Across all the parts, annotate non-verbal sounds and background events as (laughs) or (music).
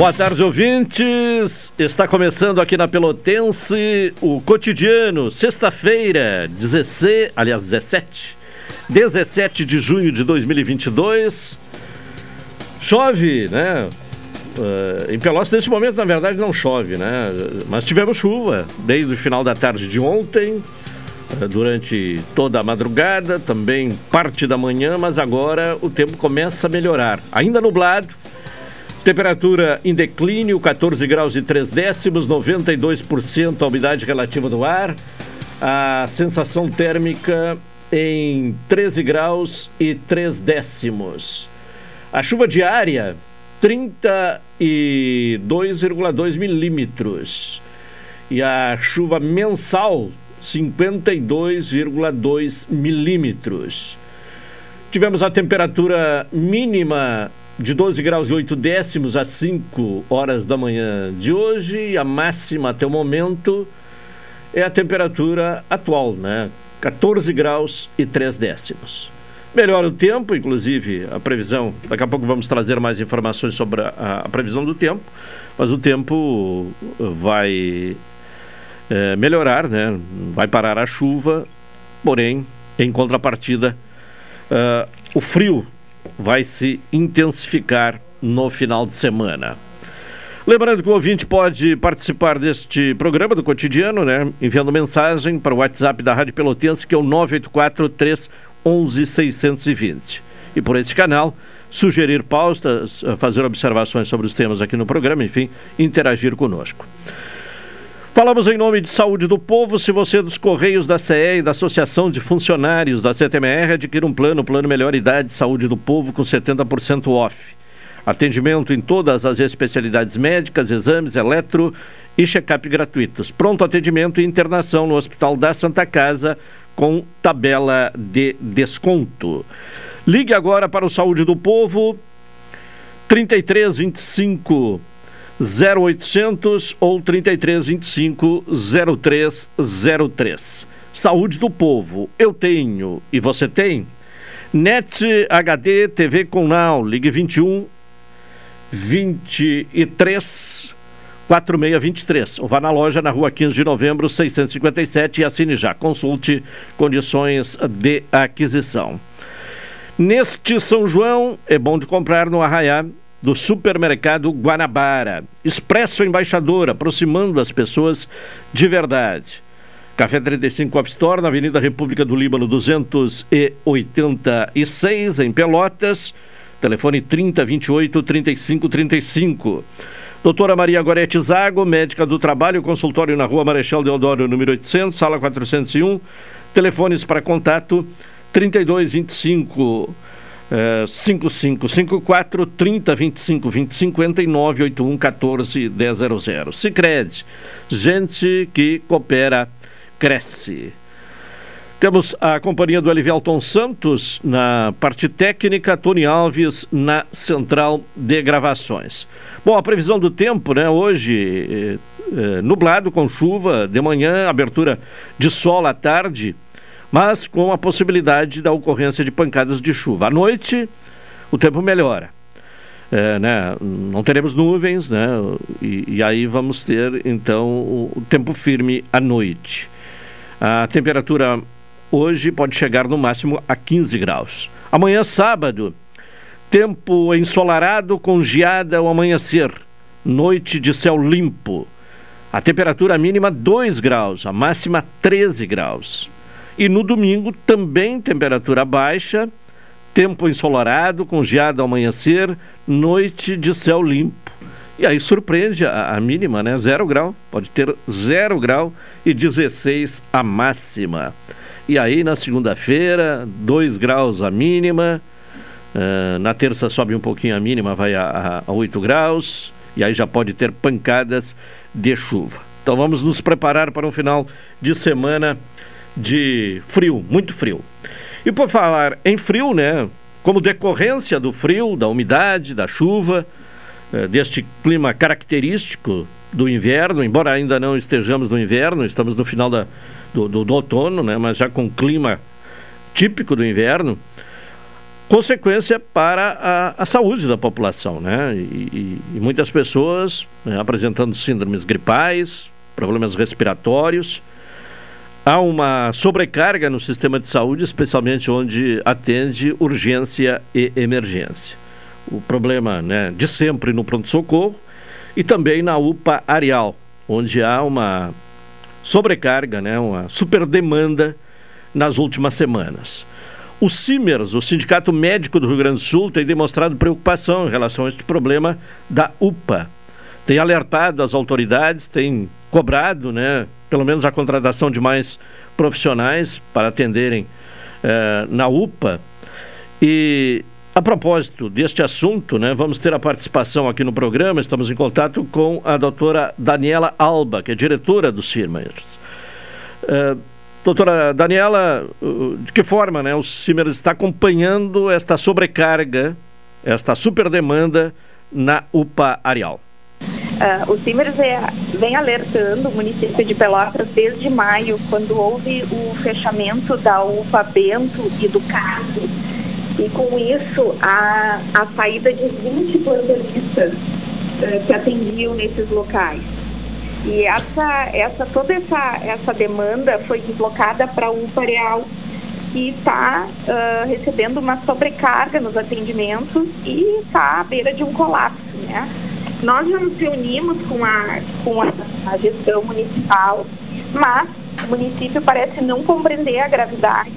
Boa tarde, ouvintes. Está começando aqui na Pelotense o cotidiano, sexta-feira, 16, aliás, 17, 17 de junho de 2022. Chove, né? Uh, em Pelotas, nesse momento, na verdade, não chove, né? Mas tivemos chuva desde o final da tarde de ontem, uh, durante toda a madrugada, também parte da manhã, mas agora o tempo começa a melhorar. Ainda nublado Temperatura em declínio, 14 graus e 3 décimos, 92% a umidade relativa do ar. A sensação térmica em 13 graus e 3 décimos. A chuva diária, 32,2 milímetros. E a chuva mensal, 52,2 milímetros. Tivemos a temperatura mínima de 12 graus e 8 décimos às 5 horas da manhã de hoje. A máxima até o momento é a temperatura atual, né? 14 graus e 3 décimos. Melhora o tempo, inclusive a previsão. Daqui a pouco vamos trazer mais informações sobre a, a previsão do tempo, mas o tempo vai é, melhorar, né? Vai parar a chuva, porém, em contrapartida, uh, o frio vai se intensificar no final de semana. Lembrando que o ouvinte pode participar deste programa do cotidiano, né? Enviando mensagem para o WhatsApp da Rádio Pelotense, que é o 984 311 620. E por esse canal, sugerir pautas, fazer observações sobre os temas aqui no programa, enfim, interagir conosco. Falamos em nome de Saúde do Povo. Se você é dos Correios da CE e da Associação de Funcionários da CTMR, adquira um plano, plano Melhor Idade Saúde do Povo com 70% off. Atendimento em todas as especialidades médicas, exames, eletro e check-up gratuitos. Pronto atendimento e internação no Hospital da Santa Casa com tabela de desconto. Ligue agora para o Saúde do Povo 3325 0800 ou 3325 0303. Saúde do povo, eu tenho e você tem? Net HD TV com Now, ligue 21 23 4623 ou vá na loja na rua 15 de novembro 657 e assine já. Consulte condições de aquisição. Neste São João, é bom de comprar no Arraiá do supermercado Guanabara. Expresso Embaixador, aproximando as pessoas de verdade. Café 35 Off Store, na Avenida República do Líbano 286, em Pelotas. Telefone 3028 3535. Doutora Maria Gorete Zago, médica do trabalho, consultório na Rua Marechal Deodoro, número 800, sala 401. Telefones para contato 3225 é, 5554 30 25 20 59 81 14 100. Sicredi, gente que coopera, cresce. Temos a companhia do Elivelton Santos na parte técnica, Tony Alves na central de gravações. Bom, a previsão do tempo, né? Hoje, é, é, nublado com chuva, de manhã, abertura de sol à tarde mas com a possibilidade da ocorrência de pancadas de chuva. À noite, o tempo melhora. é, né, não teremos nuvens, né, e, e, aí vamos ter então o, o tempo firme à noite. A temperatura hoje pode chegar no máximo a 15 graus. Amanhã, sábado, tempo ensolarado com geada ao amanhecer, noite de céu limpo. A temperatura mínima 2 graus, a máxima 13 graus. E no domingo também temperatura baixa, tempo ensolarado, com geada ao amanhecer, noite de céu limpo. E aí surpreende a, a mínima, né? Zero grau, pode ter zero grau e 16 a máxima. E aí na segunda-feira, 2 graus a mínima. Uh, na terça sobe um pouquinho a mínima, vai a, a 8 graus. E aí já pode ter pancadas de chuva. Então vamos nos preparar para um final de semana de frio, muito frio. E por falar em frio, né? Como decorrência do frio, da umidade, da chuva, eh, deste clima característico do inverno, embora ainda não estejamos no inverno, estamos no final da, do, do, do outono, né? Mas já com clima típico do inverno consequência para a, a, saúde da população, né? E, e, muitas pessoas né, apresentando síndromes gripais, problemas respiratórios. Há uma sobrecarga no sistema de saúde, especialmente onde atende urgência e emergência. O problema né, de sempre no pronto-socorro e também na UPA Areal, onde há uma sobrecarga, né, uma superdemanda nas últimas semanas. O CIMERS, o Sindicato Médico do Rio Grande do Sul, tem demonstrado preocupação em relação a este problema da UPA. Tem alertado as autoridades, tem cobrado, né, pelo menos a contratação de mais profissionais para atenderem eh, na UPA. E a propósito deste assunto, né, vamos ter a participação aqui no programa. Estamos em contato com a doutora Daniela Alba, que é diretora do CIMERS. Uh, Doutora Daniela, de que forma né, o CIMERS está acompanhando esta sobrecarga, esta superdemanda na UPA Areal? Uh, o CIMERS é, vem alertando o município de Pelotas desde maio, quando houve o fechamento da UPA Bento e do CASE, e com isso a, a saída de 20 plantonistas uh, que atendiam nesses locais. E essa, essa, toda essa, essa demanda foi deslocada para o Pareal, que está uh, recebendo uma sobrecarga nos atendimentos e está à beira de um colapso. Né? Nós já nos reunimos com a, com a, a gestão municipal, mas o município parece não compreender a gravidade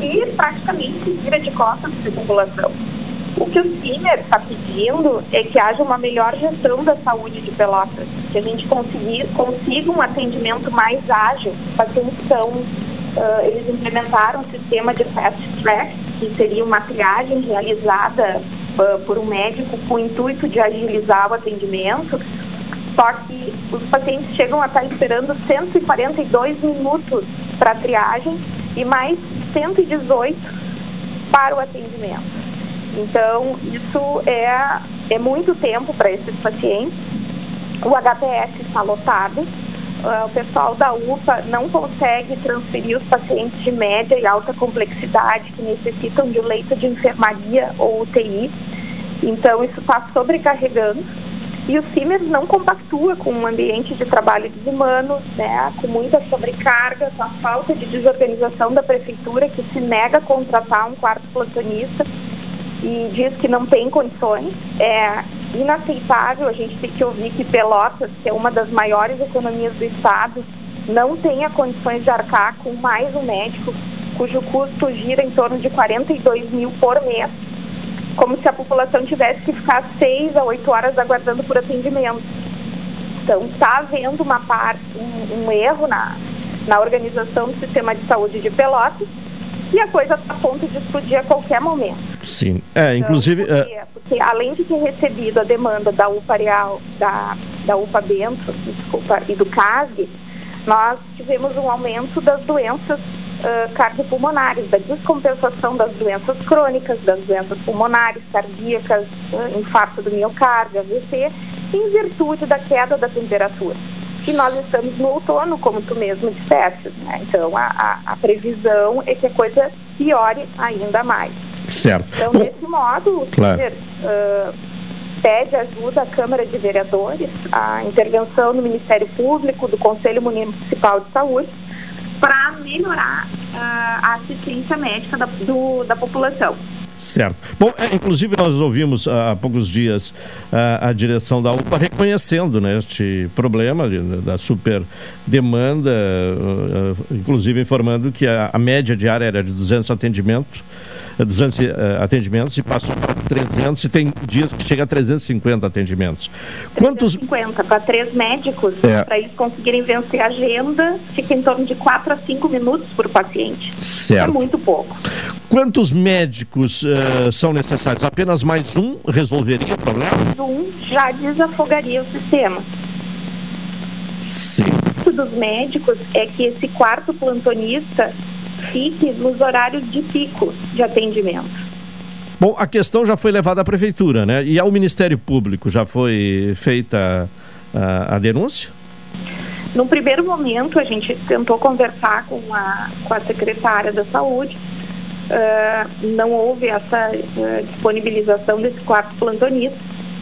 e praticamente vira de costas para a população. O que o CIMER está pedindo é que haja uma melhor gestão da saúde de Pelotas, que a gente conseguir, consiga um atendimento mais ágil. Pacientes são, uh, eles implementaram um sistema de fast track, que seria uma triagem realizada por um médico com o intuito de agilizar o atendimento. Só que os pacientes chegam a estar esperando 142 minutos para a triagem e mais 118 para o atendimento. Então, isso é, é muito tempo para esses pacientes. O HPS está lotado. Uh, o pessoal da UPA não consegue transferir os pacientes de média e alta complexidade que necessitam de leito de enfermaria ou UTI. Então, isso está sobrecarregando. E o CIMERS não compactua com um ambiente de trabalho desumano, né, com muita sobrecarga, com a falta de desorganização da prefeitura, que se nega a contratar um quarto plantonista e diz que não tem condições. É inaceitável a gente ter que ouvir que Pelotas, que é uma das maiores economias do estado, não tenha condições de arcar com mais um médico cujo custo gira em torno de 42 mil por mês, como se a população tivesse que ficar seis a oito horas aguardando por atendimento. Então, está havendo uma parte, um, um erro na, na organização do sistema de saúde de Pelotas e a coisa está a ponto de explodir a qualquer momento. Sim, é, então, inclusive... Então, porque, é... porque, além de ter recebido a demanda da UPA Real, da, da UPA Bento, desculpa, e do CASG, nós tivemos um aumento das doenças uh, cardiopulmonares, da descompensação das doenças crônicas, das doenças pulmonares, cardíacas, uh, infarto do miocárdio, AVC, em virtude da queda da temperatura. E nós estamos no outono, como tu mesmo disseste. Né? Então, a, a, a, previsão é que a coisa piore ainda mais. Certo. Então, Bom, desse modo, claro. uh, pede ajuda à Câmara de Vereadores, a intervenção do Ministério Público, do Conselho Municipal de Saúde, para melhorar uh, a assistência médica da, do, da população. Certo. Bom, é, inclusive nós ouvimos há poucos dias a, a direção da UPA reconhecendo né, este problema de, da super demanda, uh, inclusive informando que a, a média diária era de 200 atendimentos 200 uh, eh, atendimentos e passou para 300 e tem dias que chega a 350 atendimentos. Quantos 350 para três médicos, é. para eles conseguirem vencer a agenda, fica em torno de 4 a 5 minutos por paciente. Certo. É muito pouco. Quantos médicos uh, são necessários? Apenas mais um resolveria o problema? Um já desafogaria o sistema. Sim. O dos médicos é que esse quarto plantonista fique nos horários de pico de atendimento. Bom, a questão já foi levada à prefeitura, né? E ao Ministério Público já foi feita a, a denúncia? No primeiro momento, a gente tentou conversar com a, com a secretária da Saúde. Uh, não houve essa uh, disponibilização desse quarto plantonista.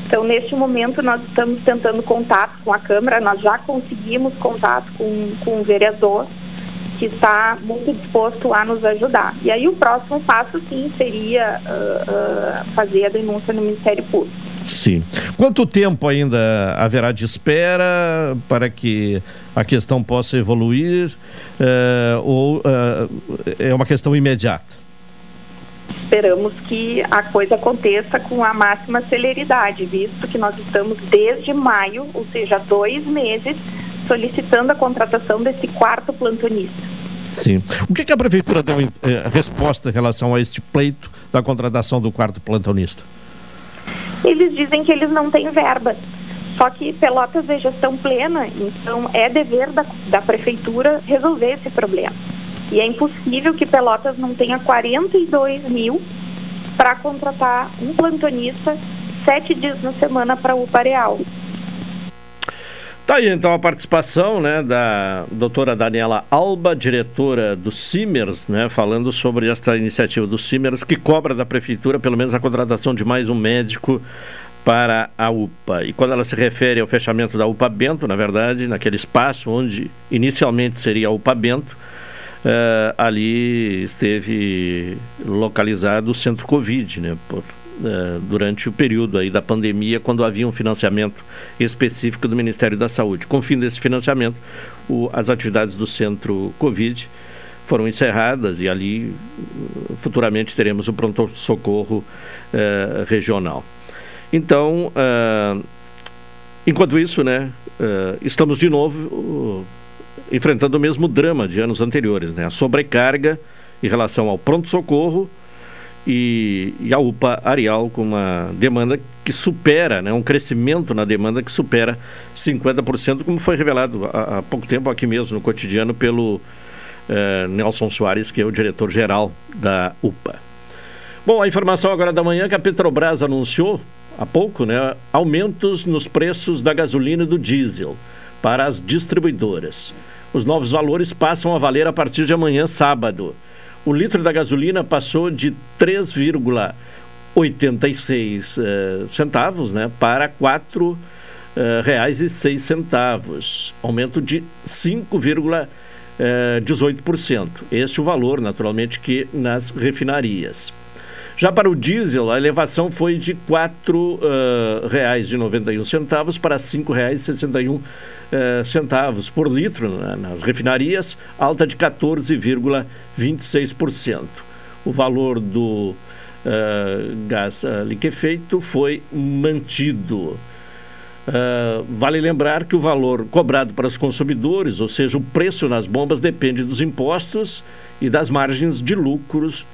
Então, neste momento, nós estamos tentando contato com a Câmara, nós já conseguimos contato com, com o vereador que está muito disposto a nos ajudar. E aí o próximo passo, sim, seria uh, uh, fazer a denúncia no Ministério Público. Sim. Quanto tempo ainda haverá de espera para que a questão possa evoluir? Uh, ou é uma questão imediata? Esperamos que a coisa aconteça com a máxima celeridade, visto que nós estamos desde maio, ou seja, dois meses, solicitando a contratação desse quarto plantonista. Sim. O que, que a prefeitura deu em, eh, resposta em relação a este pleito da contratação do quarto plantonista? Eles dizem que eles não têm verba. Só que Pelotas é gestão plena, então é dever da, da prefeitura resolver esse problema. E é impossível que Pelotas não tenha 42 mil para contratar um plantonista sete dias na semana para o Pareal. Tá aí então a participação né, da doutora Daniela Alba, diretora do CIMERS, né, falando sobre esta iniciativa do CIMERS, que cobra da prefeitura pelo menos a contratação de mais um médico para a UPA. E quando ela se refere ao fechamento da UPA Bento, na verdade, naquele espaço onde inicialmente seria a UPA Bento, uh, ali esteve localizado o centro Covid, né, por durante o período aí da pandemia, quando havia um financiamento específico do Ministério da Saúde. Com o fim desse financiamento, o, as atividades do centro Covid foram encerradas e ali futuramente teremos o pronto-socorro uh, regional. Então, uh, enquanto isso, né, estamos de novo enfrentando o mesmo drama de anos anteriores, né, a sobrecarga em relação ao pronto-socorro e, e, a UPA Arial com uma demanda que supera, né, um crescimento na demanda que supera 50%, como foi revelado há, há pouco tempo aqui mesmo no cotidiano pelo eh, Nelson Soares, que é o diretor-geral da UPA. Bom, a informação agora da manhã que a Petrobras anunciou há pouco, né, aumentos nos preços da gasolina e do diesel para as distribuidoras. Os novos valores passam a valer a partir de amanhã, sábado o litro da gasolina passou de 3,86 uh, centavos né, para R$ 4,06, uh, reais e seis centavos, aumento de 5,18%. Este é o valor, naturalmente, que nas refinarias. Já para o diesel, a elevação foi de R$ 4,91 uh, para R$ 5,61 eh, centavos por litro né, nas refinarias, alta de 14,26%. O valor do uh, gás uh, liquefeito foi mantido. Uh, vale lembrar que o valor cobrado para os consumidores, ou seja, o preço nas bombas, depende dos impostos e das margens de lucros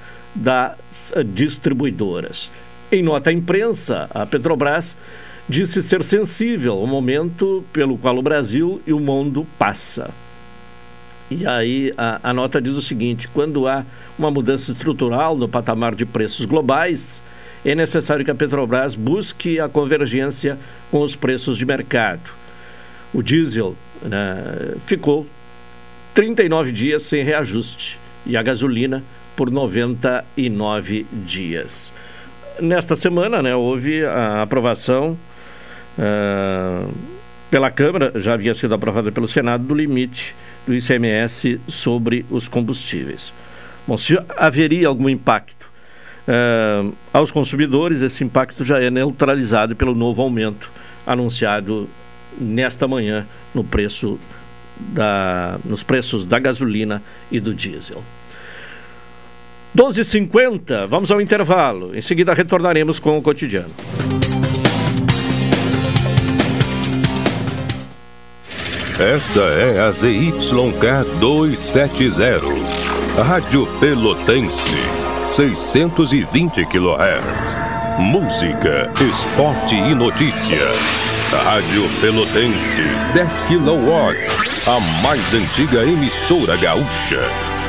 distribuidoras. Em nota à imprensa, a Petrobras disse ser sensível ao momento pelo qual o Brasil e o mundo passa. E aí a, a, nota diz o seguinte: quando há uma mudança estrutural no patamar de preços globais, é necessário que a Petrobras busque a convergência com os preços de mercado. O diesel né, ficou 39 dias sem reajuste e a gasolina por 99 dias. nesta semana, né, houve a aprovação uh, pela Câmara, já havia sido aprovada pelo Senado, do limite do ICMS sobre os combustíveis. Bom, se haveria algum impacto uh, aos consumidores, esse impacto já é neutralizado pelo novo aumento anunciado nesta manhã no preço da, nos preços da gasolina e do diesel. 12h50, vamos ao intervalo. Em seguida retornaremos com o cotidiano. Esta é a ZYK 270, Rádio Pelotense, 620 kHz. Música, esporte e notícia. Rádio Pelotense, 10 kW, a mais antiga emissora gaúcha.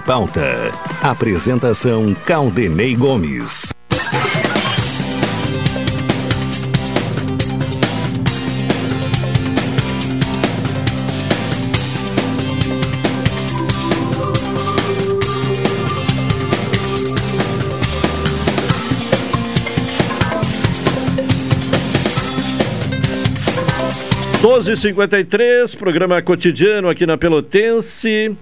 pauta. Apresentação Caldenei Gomes. 12h53, programa cotidiano aqui na Pelotense.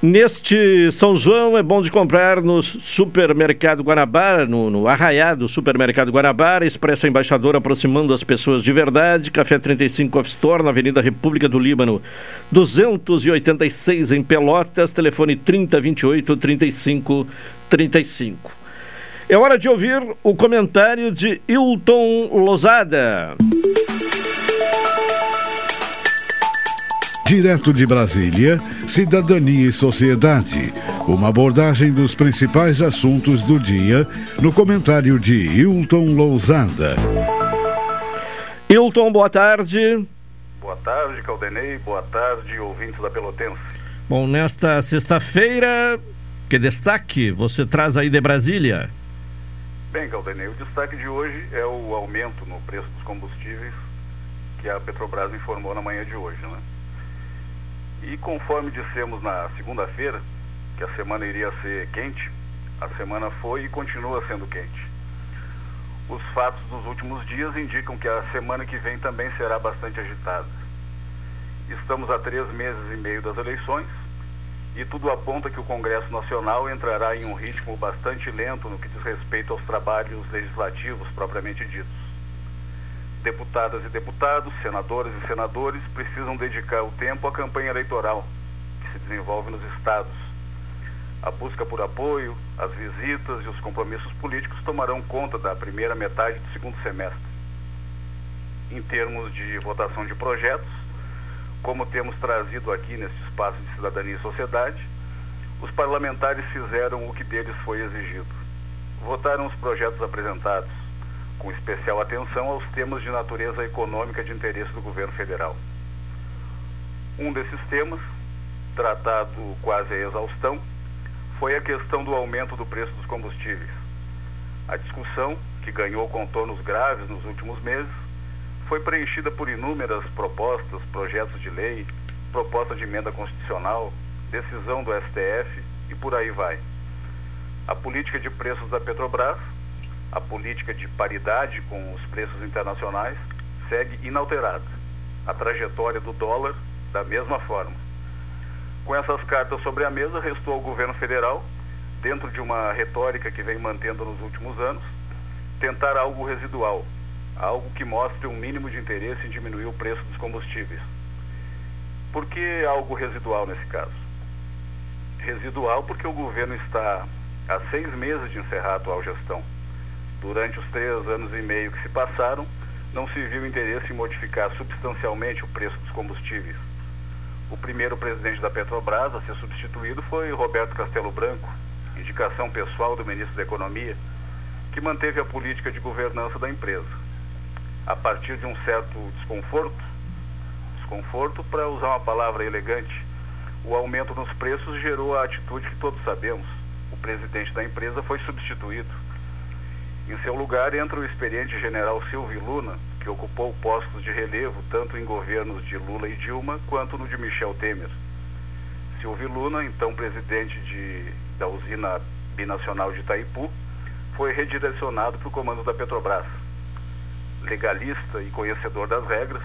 Neste São João é bom de comprar no Supermercado Guanabara, no, no arraiado Supermercado Guanabara, Expressa Embaixador aproximando as pessoas de verdade, Café 35 Off Store, na Avenida República do Líbano, 286 em Pelotas, telefone 3028 3535. É hora de ouvir o comentário de Hilton Lozada. Direto de Brasília, Cidadania e Sociedade. Uma abordagem dos principais assuntos do dia no comentário de Hilton Lousada. Hilton, boa tarde. Boa tarde, Caldenei. Boa tarde, ouvintes da Pelotense. Bom, nesta sexta-feira, que destaque você traz aí de Brasília? Bem, Caldenei, o destaque de hoje é o aumento no preço dos combustíveis que a Petrobras informou na manhã de hoje, né? E conforme dissemos na segunda-feira, que a semana iria ser quente, a semana foi e continua sendo quente. Os fatos dos últimos dias indicam que a semana que vem também será bastante agitada. Estamos a três meses e meio das eleições e tudo aponta que o Congresso Nacional entrará em um ritmo bastante lento no que diz respeito aos trabalhos legislativos propriamente ditos. Deputadas e deputados, senadoras e senadores precisam dedicar o tempo à campanha eleitoral que se desenvolve nos estados. A busca por apoio, as visitas e os compromissos políticos tomarão conta da primeira metade do segundo semestre. Em termos de votação de projetos, como temos trazido aqui neste espaço de cidadania e sociedade, os parlamentares fizeram o que deles foi exigido. Votaram os projetos apresentados, com especial atenção aos temas de natureza econômica de interesse do governo federal. Um desses temas, tratado quase a exaustão, foi a questão do aumento do preço dos combustíveis. A discussão, que ganhou contornos graves nos últimos meses, foi preenchida por inúmeras propostas, projetos de lei, proposta de emenda constitucional, decisão do STF e por aí vai. A política de preços da Petrobras, a política de paridade com os preços internacionais, segue inalterada. A trajetória do dólar, da mesma forma. Com essas cartas sobre a mesa, restou ao governo federal, dentro de uma retórica que vem mantendo nos últimos anos, tentar algo residual, algo que mostre um mínimo de interesse em diminuir o preço dos combustíveis. Por que algo residual nesse caso? Residual porque o governo está há seis meses de encerrar a atual gestão. Durante os três anos e meio que se passaram, não se viu interesse em modificar substancialmente o preço dos combustíveis. O primeiro presidente da Petrobras a ser substituído foi Roberto Castelo Branco, indicação pessoal do ministro da Economia, que manteve a política de governança da empresa a partir de um certo desconforto, desconforto para usar uma palavra elegante, o aumento nos preços gerou a atitude que todos sabemos. O presidente da empresa foi substituído. Em seu lugar entra o experiente general Silvio Luna, que ocupou postos de relevo tanto em governos de Lula e Dilma quanto no de Michel Temer. Silvio Luna, então presidente de, da usina binacional de Itaipu, foi redirecionado para o comando da Petrobras legalista e conhecedor das regras,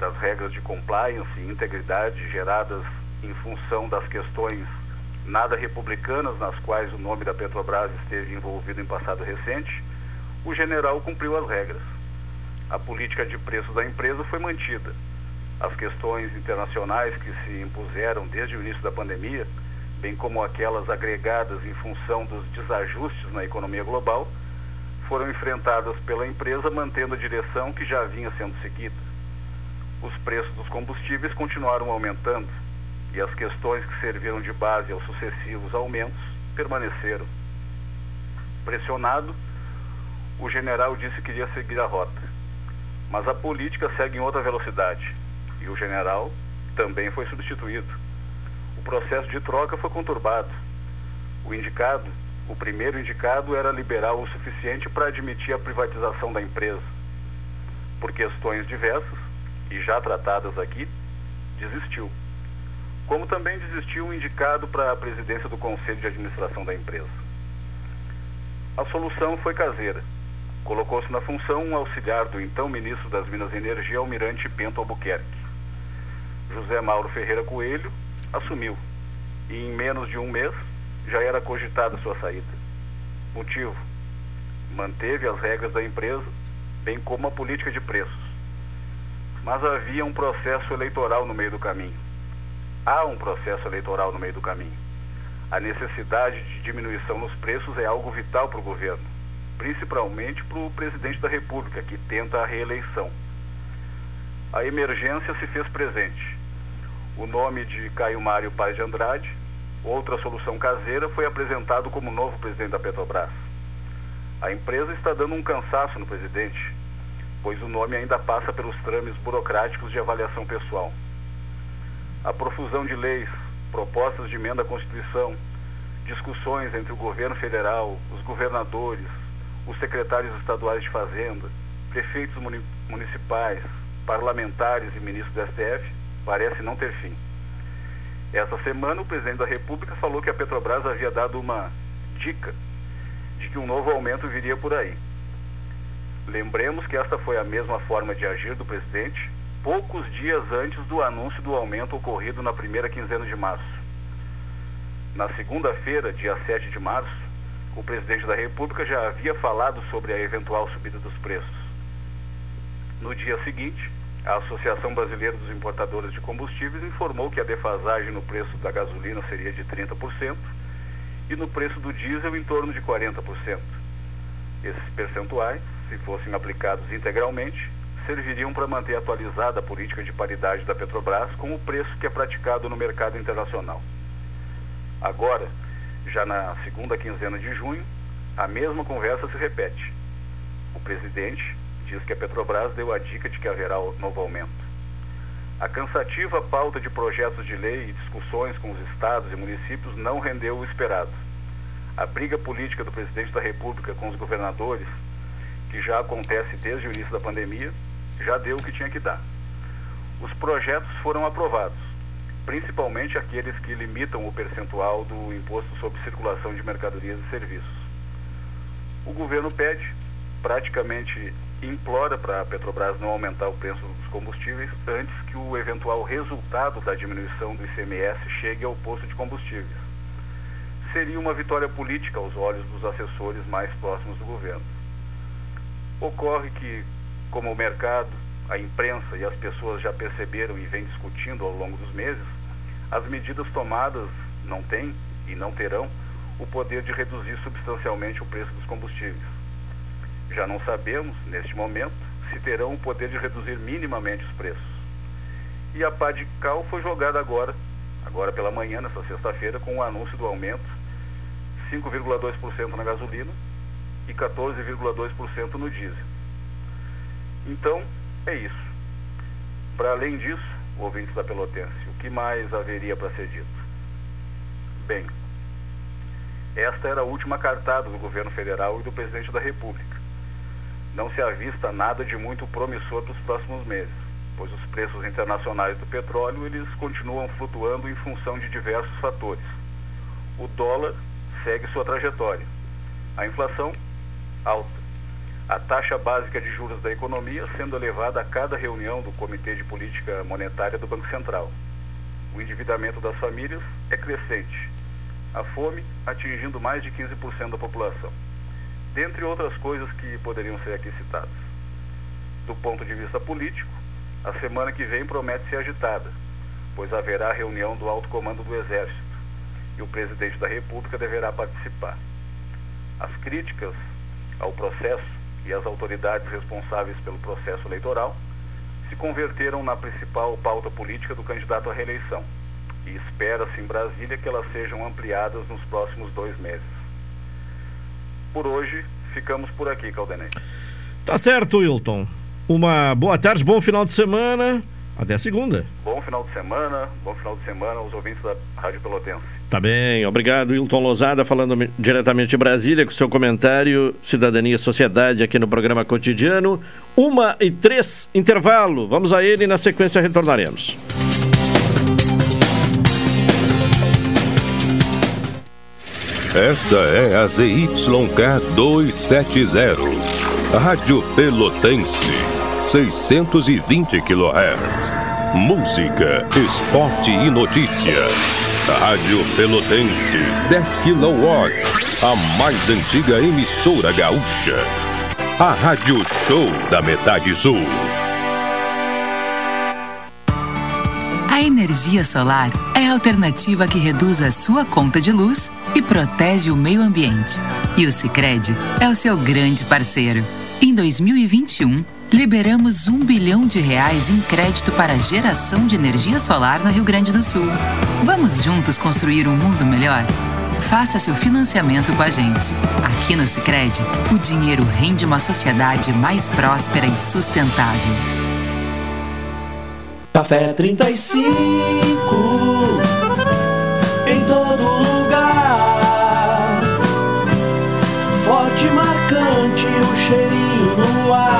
das regras de compliance e integridade geradas em função das questões nada republicanas nas quais o nome da Petrobras esteve envolvido em passado recente, o general cumpriu as regras. A política de preços da empresa foi mantida. As questões internacionais que se impuseram desde o início da pandemia, bem como aquelas agregadas em função dos desajustes na economia global, foram enfrentadas pela empresa mantendo a direção que já vinha sendo seguida. Os preços dos combustíveis continuaram aumentando e as questões que serviram de base aos sucessivos aumentos permaneceram. Pressionado, o general disse que iria seguir a rota. Mas a política segue em outra velocidade e o general também foi substituído. O processo de troca foi conturbado. O indicado o primeiro indicado era liberal o suficiente para admitir a privatização da empresa. Por questões diversas, e já tratadas aqui, desistiu. Como também desistiu o indicado para a presidência do conselho de administração da empresa. A solução foi caseira. Colocou-se na função um auxiliar do então ministro das Minas e Energia, Almirante Bento Albuquerque. José Mauro Ferreira Coelho assumiu e em menos de um mês já era cogitada sua saída. Motivo: manteve as regras da empresa, bem como a política de preços. Mas havia um processo eleitoral no meio do caminho. Há um processo eleitoral no meio do caminho. A necessidade de diminuição nos preços é algo vital para o governo, principalmente para o presidente da República, que tenta a reeleição. A emergência se fez presente. O nome de Caio Mário Paz de Andrade Outra solução caseira foi apresentado como novo presidente da Petrobras. A empresa está dando um cansaço no presidente, pois o nome ainda passa pelos trâmites burocráticos de avaliação pessoal. A profusão de leis, propostas de emenda à Constituição, discussões entre o governo federal, os governadores, os secretários estaduais de Fazenda, prefeitos municipais, parlamentares e ministros do STF parece não ter fim. Essa semana, o presidente da República falou que a Petrobras havia dado uma dica de que um novo aumento viria por aí. Lembremos que esta foi a mesma forma de agir do presidente poucos dias antes do anúncio do aumento ocorrido na primeira quinzena de março. Na segunda-feira, dia 7 de março, o presidente da República já havia falado sobre a eventual subida dos preços. No dia seguinte, a Associação Brasileira dos Importadores de Combustíveis informou que a defasagem no preço da gasolina seria de 30% e no preço do diesel em torno de 40%. Esses percentuais, se fossem aplicados integralmente, serviriam para manter atualizada a política de paridade da Petrobras com o preço que é praticado no mercado internacional. Agora, já na segunda quinzena de junho, a mesma conversa se repete. O presidente diz que a Petrobras deu a dica de que haverá novo aumento. A cansativa pauta de projetos de lei e discussões com os estados e municípios não rendeu o esperado. A briga política do presidente da República com os governadores, que já acontece desde o início da pandemia, já deu o que tinha que dar. Os projetos foram aprovados, principalmente aqueles que limitam o percentual do imposto sobre circulação de mercadorias e serviços. O governo pede, praticamente implora para a Petrobras não aumentar o preço dos combustíveis antes que o eventual resultado da diminuição do ICMS chegue ao posto de combustíveis. Seria uma vitória política aos olhos dos assessores mais próximos do governo. Ocorre que, como o mercado, a imprensa e as pessoas já perceberam e vem discutindo ao longo dos meses, as medidas tomadas não têm e não terão o poder de reduzir substancialmente o preço dos combustíveis. Já não sabemos, neste momento, se terão o poder de reduzir minimamente os preços. E a pá de cal foi jogada agora, agora pela manhã, nessa sexta-feira, com o anúncio do aumento 5,2% na gasolina e 14,2% no diesel. Então, é isso. Para além disso, ouvintes da Pelotense, o que mais haveria para ser dito? Bem, esta era a última cartada do governo federal e do presidente da República. Não se avista nada de muito promissor para os próximos meses, pois os preços internacionais do petróleo eles continuam flutuando em função de diversos fatores. O dólar segue sua trajetória. A inflação alta. A taxa básica de juros da economia sendo elevada a cada reunião do Comitê de Política Monetária do Banco Central. O endividamento das famílias é crescente. A fome atingindo mais de 15% da população. Dentre outras coisas que poderiam ser aqui citadas. Do ponto de vista político, a semana que vem promete ser agitada, pois haverá reunião do alto comando do Exército e o presidente da República deverá participar. As críticas ao processo e as autoridades responsáveis pelo processo eleitoral se converteram na principal pauta política do candidato à reeleição e espera-se em Brasília que elas sejam ampliadas nos próximos dois meses. Por hoje, ficamos por aqui, Caldenei. Tá certo, Wilton. Uma boa tarde, bom final de semana. Até segunda. Bom final de semana, bom final de semana aos ouvintes da Rádio Pelotense. Tá bem, obrigado, Wilton Lozada, falando diretamente de Brasília, com seu comentário Cidadania e Sociedade aqui no programa cotidiano. Uma e três, intervalo. Vamos a ele e na sequência retornaremos. Esta é a ZYK 270, Rádio Pelotense. 620 kHz. Música, esporte e notícia. Rádio Pelotense, 10 kW. A mais antiga emissora gaúcha. A Rádio Show da Metade Sul. A energia solar é a alternativa que reduz a sua conta de luz e protege o meio ambiente. E o Sicredi é o seu grande parceiro. Em 2021, liberamos um bilhão de reais em crédito para geração de energia solar no Rio Grande do Sul. Vamos juntos construir um mundo melhor? Faça seu financiamento com a gente. Aqui no Sicredi, o dinheiro rende uma sociedade mais próspera e sustentável. Café 35 em todo lugar. Forte marcante o cheirinho no ar.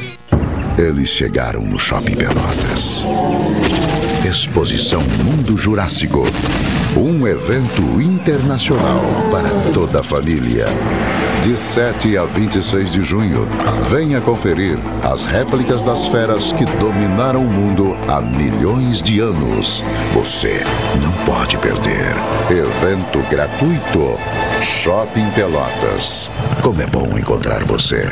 Eles chegaram no Shopping Pelotas. Exposição Mundo Jurássico. Um evento internacional para toda a família. De 7 a 26 de junho, venha conferir as réplicas das feras que dominaram o mundo há milhões de anos. Você não pode perder. Evento gratuito. Shopping Pelotas. Como é bom encontrar você.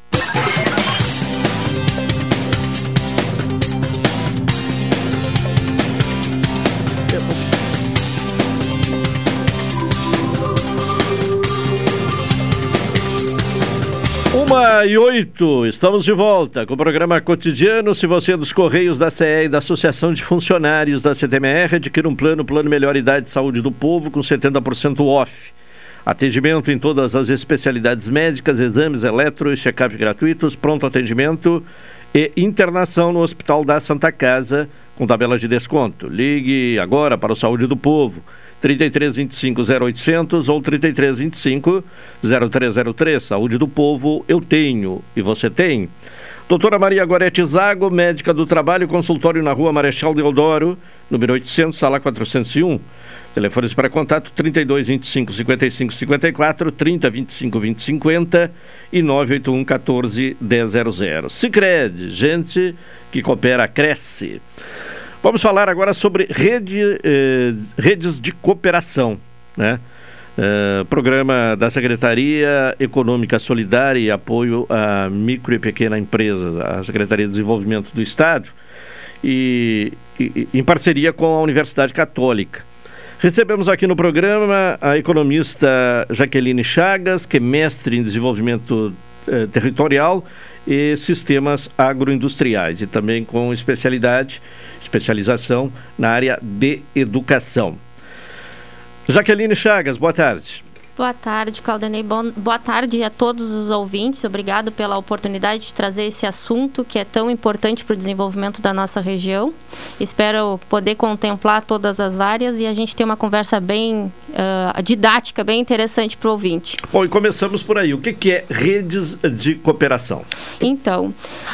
Uma e oito, estamos de volta com o programa cotidiano. Se você é dos Correios da CE e da Associação de Funcionários da CTMR, adquira um plano, plano Melhor Idade de Saúde do Povo com 70% off. Atendimento em todas as especialidades médicas, exames eletro e check-up gratuitos, pronto atendimento e internação no Hospital da Santa Casa com tabela de desconto. Ligue agora para o Saúde do Povo. 3325 0800 ou 3325 0303. Saúde do povo, eu tenho e você tem. Doutora Maria Gorete Zago, médica do trabalho, consultório na rua Marechal Deodoro, número 800, sala 401. Telefones para contato 32 25 55 54, 30 25 20 50 e 981 14 100. Sicredi, gente que coopera, cresce. Vamos falar agora sobre rede, eh, redes de cooperação, né? Eh, programa da Secretaria Econômica Solidária e Apoio à Micro e Pequena Empresa, a Secretaria de Desenvolvimento do Estado, e, e em parceria com a Universidade Católica. Recebemos aqui no programa a economista Jaqueline Chagas, que é mestre em desenvolvimento eh, territorial e sistemas agroindustriais e também com especialidade, especialização na área de educação. Jaqueline Chagas, boa tarde. Boa tarde, Caldanei. Boa tarde a todos os ouvintes. Obrigado pela oportunidade de trazer esse assunto que é tão importante para o desenvolvimento da nossa região. Espero poder contemplar todas as áreas e a gente ter uma conversa bem uh, didática, bem interessante para o ouvinte. Bom, e começamos por aí. O que, que é redes de cooperação? Então,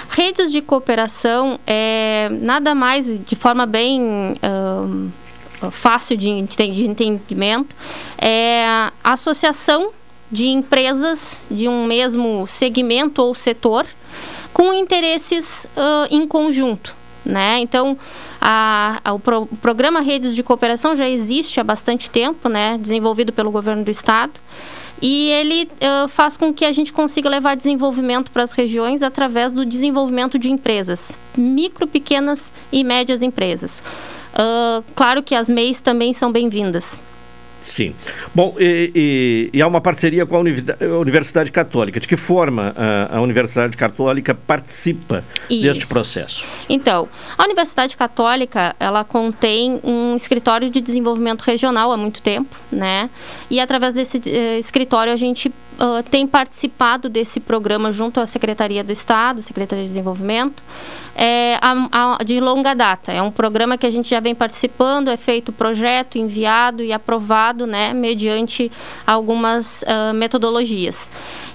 redes de cooperação é nada mais de forma bem. Uh, fácil de, de entendimento, é a associação de empresas de um mesmo segmento ou setor com interesses uh, em conjunto. Né? Então, a, a, o, pro, o, programa Redes de Cooperação já existe há bastante tempo, né? desenvolvido pelo governo do estado, e ele uh, faz com que a gente consiga levar desenvolvimento para as regiões através do desenvolvimento de empresas, micro, pequenas e médias empresas. Uh, claro que as MEIs também são bem-vindas. Sim. Bom, e, e, e, há uma parceria com a Universidade Católica. De que forma a, a Universidade Católica participa Isso. deste processo? Então, a Universidade Católica, ela contém um escritório de desenvolvimento regional há muito tempo, né? E através desse uh, escritório a gente uh, tem participado desse programa junto à Secretaria do Estado, Secretaria de Desenvolvimento, é, a, a, de longa data. É um programa que a gente já vem participando, é feito projeto, enviado e aprovado, né, mediante algumas uh, metodologias.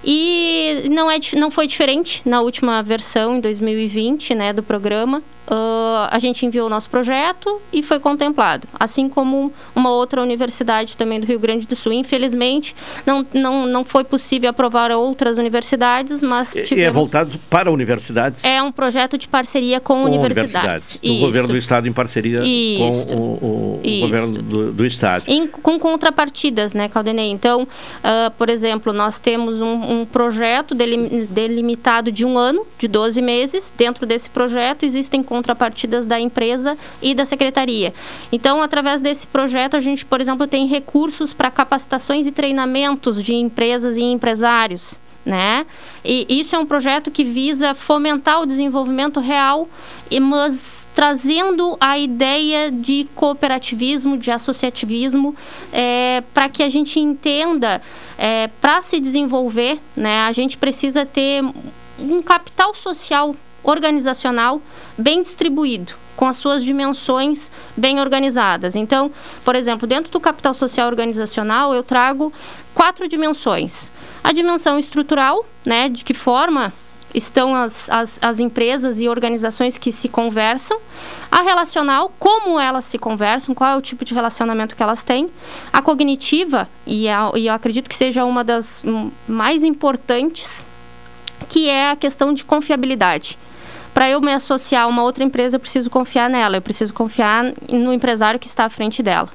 E não, é, não foi diferente na última versão, em 2020, né, do programa. Uh, a gente enviou o nosso projeto e foi contemplado, assim como uma outra universidade também do Rio Grande do Sul. Infelizmente, não, não, não foi possível aprovar outras universidades, mas tivemos... E é voltado para universidades? É um projeto de parceria com, com universidades. Do governo do Estado em parceria Isto. com o, o, o governo do, do Estado. Em, com contrapartidas, né, Caldenei? Então, uh, por exemplo, nós temos um, um projeto delim, delimitado de um ano, de 12 meses. Dentro desse projeto existem contrapartidas da empresa e da secretaria. Então, através desse projeto, a gente, por exemplo, tem recursos para capacitações e treinamentos de empresas e empresários. Né? E isso é um projeto que visa fomentar o desenvolvimento real, mas trazendo a ideia de cooperativismo, de associativismo, é, para que a gente entenda, é, para se desenvolver, né, a gente precisa ter um capital social organizacional bem distribuído, com as suas dimensões bem organizadas. Então, por exemplo, dentro do capital social organizacional, eu trago quatro dimensões. A dimensão estrutural, né, de que forma estão as, as, as, empresas e organizações que se conversam, a relacional, como elas se conversam, qual é o tipo de relacionamento que elas têm, a cognitiva, e, a, e eu acredito que seja uma das mais importantes, que é a questão de confiabilidade para eu me associar a uma outra empresa, eu preciso confiar nela, eu preciso confiar no empresário que está à frente dela.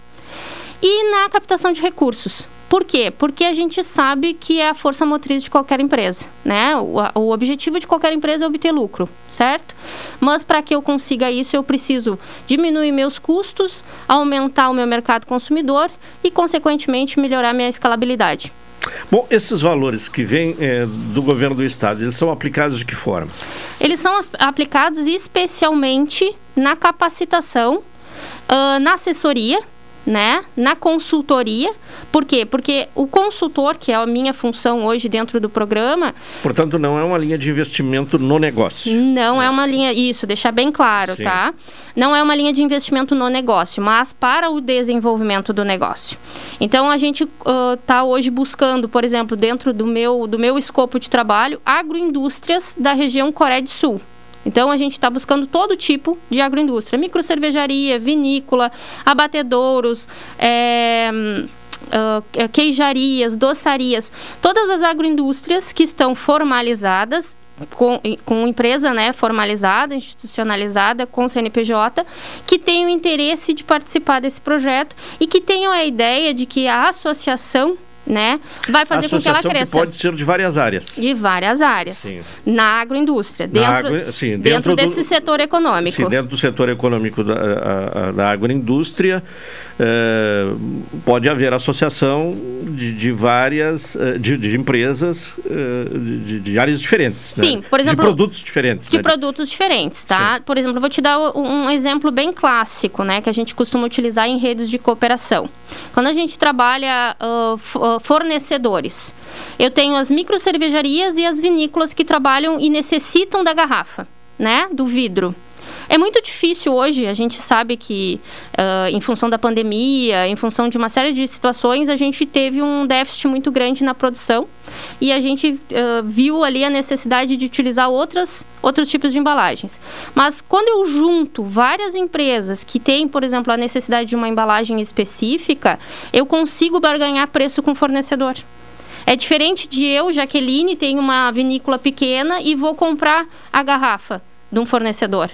E na captação de recursos. Por quê? Porque a gente sabe que é a força motriz de qualquer empresa, né? O, o objetivo de qualquer empresa é obter lucro, certo? Mas para que eu consiga isso, eu preciso diminuir meus custos, aumentar o meu mercado consumidor e, consequentemente, melhorar minha escalabilidade. Bom, esses valores que vêm é, do governo do estado, eles são aplicados de que forma? Eles são aplicados especialmente na capacitação, uh, na assessoria, né, na consultoria. Por quê? Porque o consultor, que é a minha função hoje dentro do programa. Portanto, não é uma linha de investimento no negócio. Não é, é uma linha. Isso, deixar bem claro, Sim. tá? Não é uma linha de investimento no negócio, mas para o desenvolvimento do negócio. Então, a gente está uh, hoje buscando, por exemplo, dentro do meu, do meu escopo de trabalho, agroindústrias da região Coreia do Sul. Então a gente está buscando todo tipo de agroindústria, microcervejaria, vinícola, abatedouros, é, uh, queijarias, doçarias, todas as agroindústrias que estão formalizadas com, com empresa né, formalizada, institucionalizada, com CNPJ, que tenham interesse de participar desse projeto e que tenham a ideia de que a associação né? Vai fazer com que ela cresça. Que pode ser de várias áreas. De várias áreas. Sim. Na agroindústria, dentro, Na agro, sim, dentro, dentro do, desse setor econômico. Sim, dentro do setor econômico da, a, a, da agroindústria, é, pode haver associação de, de várias, eh, de, de empresas eh, de, de, áreas diferentes. Sim, né? por exemplo. De produtos diferentes. De né? produtos diferentes, tá? Sim. Por exemplo, vou te dar um exemplo bem clássico, né? Que a gente costuma utilizar em redes de cooperação. Quando a gente trabalha uh, uh, fornecedores. Eu tenho as microcervejarias e as vinícolas que trabalham e necessitam da garrafa, né? Do vidro. É muito difícil hoje, a gente sabe que uh, em função da pandemia, em função de uma série de situações, a gente teve um déficit muito grande na produção e a gente uh, viu ali a necessidade de utilizar outras, outros tipos de embalagens. Mas quando eu junto várias empresas que têm, por exemplo, a necessidade de uma embalagem específica, eu consigo barganhar preço com o fornecedor. É diferente de eu, Jaqueline, tenho uma vinícola pequena e vou comprar a garrafa de um fornecedor.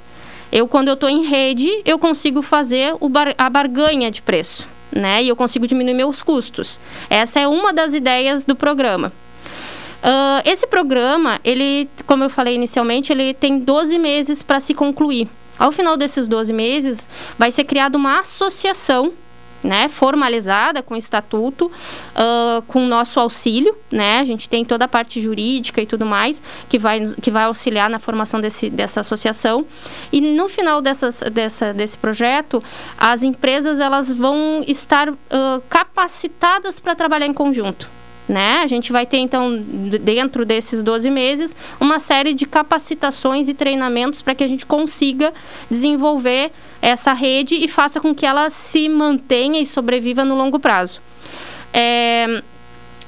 Eu, quando eu estou em rede, eu consigo fazer bar a barganha de preço, né? E eu consigo diminuir meus custos. Essa é uma das ideias do programa. Uh, esse programa, ele, como eu falei inicialmente, ele tem 12 meses para se concluir. Ao final desses 12 meses, vai ser criada uma associação né, formalizada com estatuto, uh, com nosso auxílio, né, a gente tem toda a parte jurídica e tudo mais que vai, que vai auxiliar na formação desse, dessa associação. E no final dessas, dessa, desse projeto, as empresas elas vão estar uh, capacitadas para trabalhar em conjunto. Né? A gente vai ter, então, dentro desses 12 meses, uma série de capacitações e treinamentos para que a gente consiga desenvolver essa rede e faça com que ela se mantenha e sobreviva no longo prazo. É,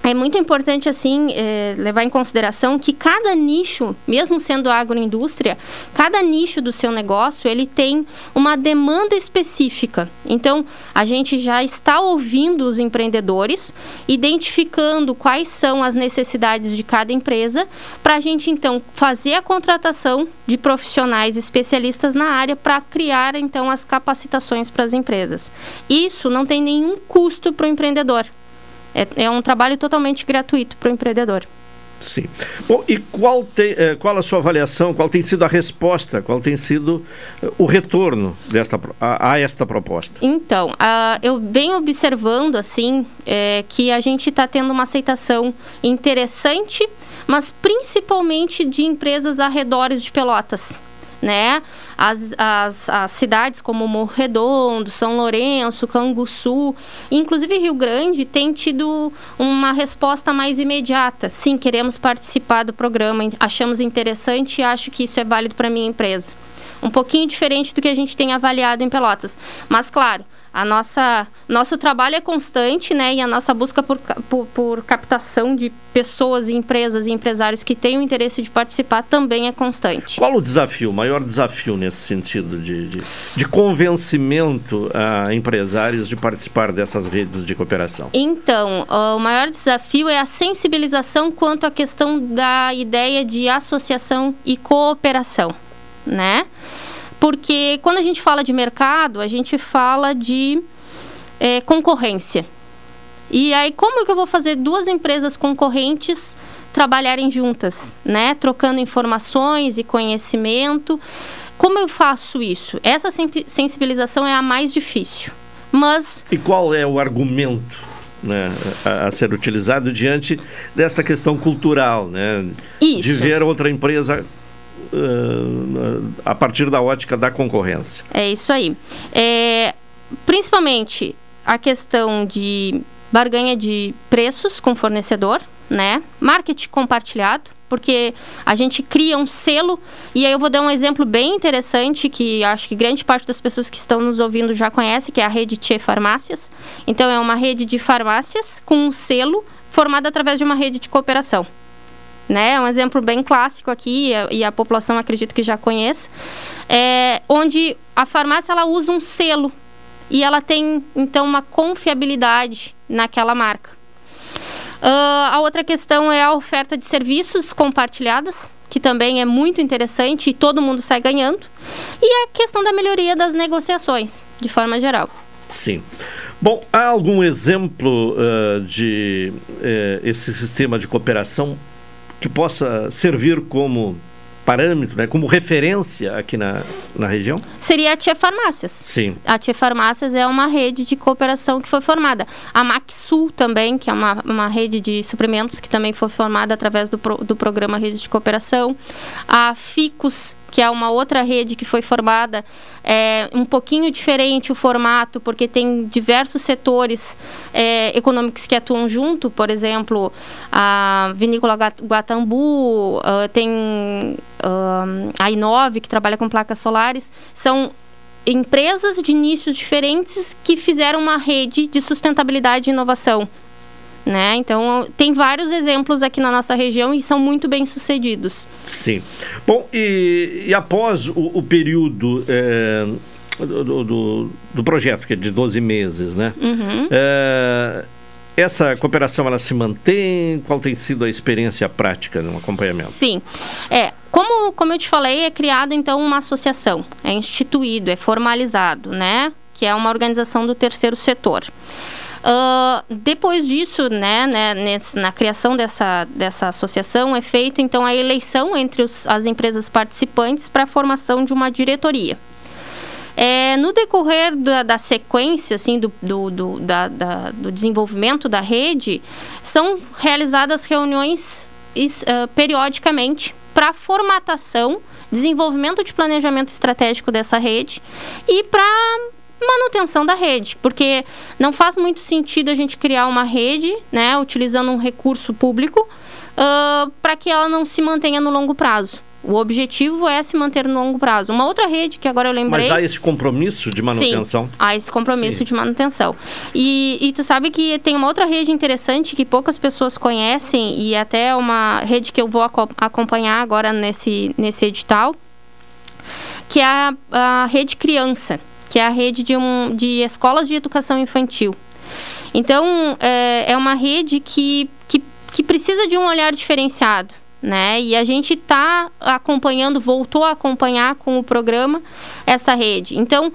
é muito importante assim é, levar em consideração que cada nicho, mesmo sendo agroindústria, cada nicho do seu negócio ele tem uma demanda específica. Então a gente já está ouvindo os empreendedores, identificando quais são as necessidades de cada empresa, para a gente então fazer a contratação de profissionais especialistas na área para criar então as capacitações para as empresas. Isso não tem nenhum custo para o empreendedor. É, é um trabalho totalmente gratuito para o empreendedor. Sim. Bom, e qual, tem, eh, qual a sua avaliação, qual tem sido a resposta, qual tem sido eh, o retorno desta, a, a esta proposta? Então, uh, eu venho observando, assim, é, que a gente está tendo uma aceitação interessante, mas principalmente de empresas arredores de Pelotas né? As, as, as cidades como Morro Redondo, São Lourenço, Canguçu, inclusive Rio Grande, tem tido uma resposta mais imediata. Sim, queremos participar do programa, achamos interessante e acho que isso é válido para minha empresa. Um pouquinho diferente do que a gente tem avaliado em Pelotas. Mas, claro, a nossa nosso trabalho é constante, né? E a nossa busca por, por, por, captação de pessoas, empresas e empresários que têm o interesse de participar também é constante. Qual o desafio, o maior desafio nesse sentido de, de, de convencimento a empresários de participar dessas redes de cooperação? Então, o maior desafio é a sensibilização quanto à questão da ideia de associação e cooperação, né? Porque quando a gente fala de mercado, a gente fala de é, concorrência. E aí, como que eu vou fazer duas empresas concorrentes trabalharem juntas, né? Trocando informações e conhecimento. Como eu faço isso? Essa sensibilização é a mais difícil. Mas. E qual é o argumento né, a, a, ser utilizado diante desta questão cultural, né? Isso. De ver outra empresa uh, a partir da ótica da concorrência. É isso aí. É, principalmente a questão de barganha de preços com fornecedor, né? Marketing compartilhado, porque a gente cria um selo e aí eu vou dar um exemplo bem interessante que acho que grande parte das pessoas que estão nos ouvindo já conhece, que é a rede Tchê Farmácias. Então é uma rede de farmácias com um selo formada através de uma rede de cooperação né? É um exemplo bem clássico aqui e a, e a população acredito que já conhece, é, onde a farmácia ela usa um selo e ela tem então uma confiabilidade naquela marca. Uh, a outra questão é a oferta de serviços compartilhadas, que também é muito interessante e todo mundo sai ganhando. E a questão da melhoria das negociações, de forma geral. Sim. Bom, há algum exemplo uh, de uh, esse sistema de cooperação que possa servir como parâmetro, né, como referência aqui na, na região? Seria a Tia Farmácias. Sim. A Tia Farmácias é uma rede de cooperação que foi formada. A Maxul também, que é uma, uma rede de suprimentos que também foi formada através do, pro, do programa Rede de Cooperação. A Ficus, que é uma outra rede que foi formada, é um pouquinho diferente o formato, porque tem diversos setores é, econômicos que atuam junto, por exemplo, a Vinícola Guatambu, uh, tem uh, a Inove, que trabalha com placas solares, são empresas de nichos diferentes que fizeram uma rede de sustentabilidade e inovação. Né? Então, tem vários exemplos aqui na nossa região e são muito bem sucedidos. Sim. Bom, e, e após o, o período é, do, do, do, projeto, que é de 12 meses, né? Uhum. É, essa cooperação ela se mantém? Qual tem sido a experiência prática no acompanhamento? Sim. É, como, como eu te falei, é criada então uma associação, é instituído, é formalizado, né? Que é uma organização do terceiro setor. Uh, depois disso, né, né nesse, na criação dessa, dessa associação, é feita então a eleição entre os, as empresas participantes para a formação de uma diretoria. É, no decorrer da, da, sequência, assim, do, do, do, da, da, do desenvolvimento da rede, são realizadas reuniões uh, periodicamente para formatação, desenvolvimento de planejamento estratégico dessa rede e para manutenção da rede, porque não faz muito sentido a gente criar uma rede, né, utilizando um recurso público, uh, para que ela não se mantenha no longo prazo. O objetivo é se manter no longo prazo. Uma outra rede que agora eu lembrei. Mas há esse compromisso de manutenção? Sim, há esse compromisso Sim. de manutenção. E, e tu sabe que tem uma outra rede interessante que poucas pessoas conhecem e até uma rede que eu vou acompanhar agora nesse, nesse edital, que é a, a rede criança, que é a rede de, um, de escolas de educação infantil. Então, é, é uma rede que, que, que precisa de um olhar diferenciado né? E a gente está acompanhando, voltou a acompanhar com o programa essa rede. Então,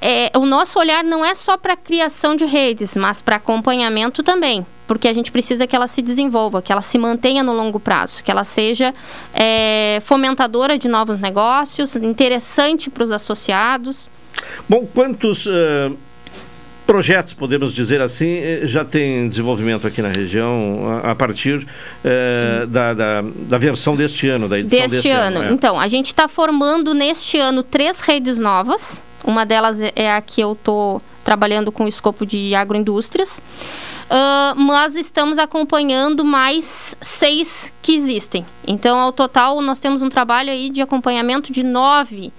é, o nosso olhar não é só para criação de redes, mas para acompanhamento também, porque a gente precisa que ela se desenvolva, que ela se mantenha no longo prazo, que ela seja é, fomentadora de novos negócios, interessante para os associados. Bom, quantos uh projetos, podemos dizer assim, eh, já tem desenvolvimento aqui na região a, partir eh, da, da, da, versão deste ano, da edição deste, deste ano. ano é. Então, a gente está formando neste ano três redes novas. Uma delas é, é a que eu estou trabalhando com o escopo de agroindústrias. Uh, mas estamos acompanhando mais seis que existem. Então, ao total, nós temos um trabalho aí de acompanhamento de nove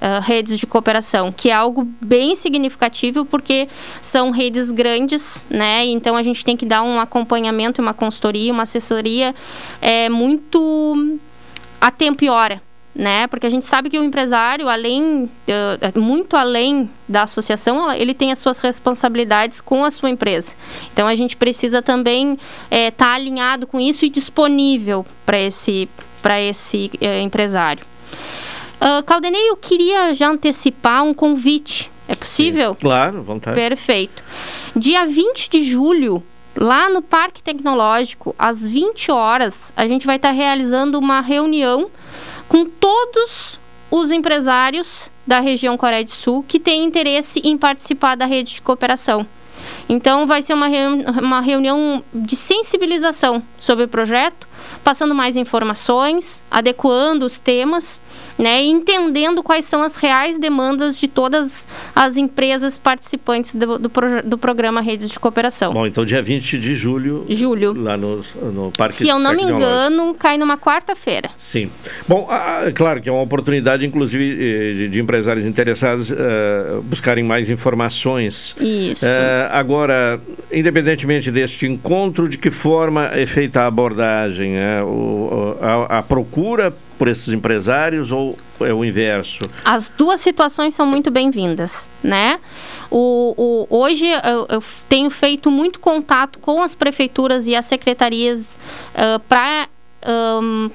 uh, redes de cooperação, que é algo bem significativo porque são redes grandes, né? Então a gente tem que dar um acompanhamento, uma consultoria, uma assessoria é, muito a tempo e hora. Né? Porque a gente sabe que o empresário, além, uh, muito além da associação, ele tem as suas responsabilidades com a sua empresa. Então a gente precisa também estar é, tá alinhado com isso e disponível para esse, esse uh, empresário. Uh, Caldenei, eu queria já antecipar um convite. É possível? Sim, claro, vontade. Perfeito. Dia 20 de julho, lá no Parque Tecnológico, às 20 horas, a gente vai estar realizando uma reunião com todos os empresários da região Coreia do Sul que têm interesse em participar da rede de cooperação. Então, vai ser uma, reuni uma reunião de sensibilização sobre o projeto, passando mais informações, adequando os temas né, entendendo quais são as reais demandas de todas as empresas participantes do, do, do, programa Redes de Cooperação. Bom, então dia 20 de julho. Julho. Lá no, no Parque Se eu não me engano, cai numa quarta-feira. Sim. Bom, é claro que é uma oportunidade, inclusive, eh, de, de empresários interessados uh, buscarem mais informações. Isso. Uh, agora, independentemente deste encontro, de que forma é feita a abordagem? Né? O, a, a procura por esses empresários ou é o inverso? As duas situações são muito bem-vindas, né? O, o, hoje eu, eu, tenho feito muito contato com as prefeituras e as secretarias uh, para um,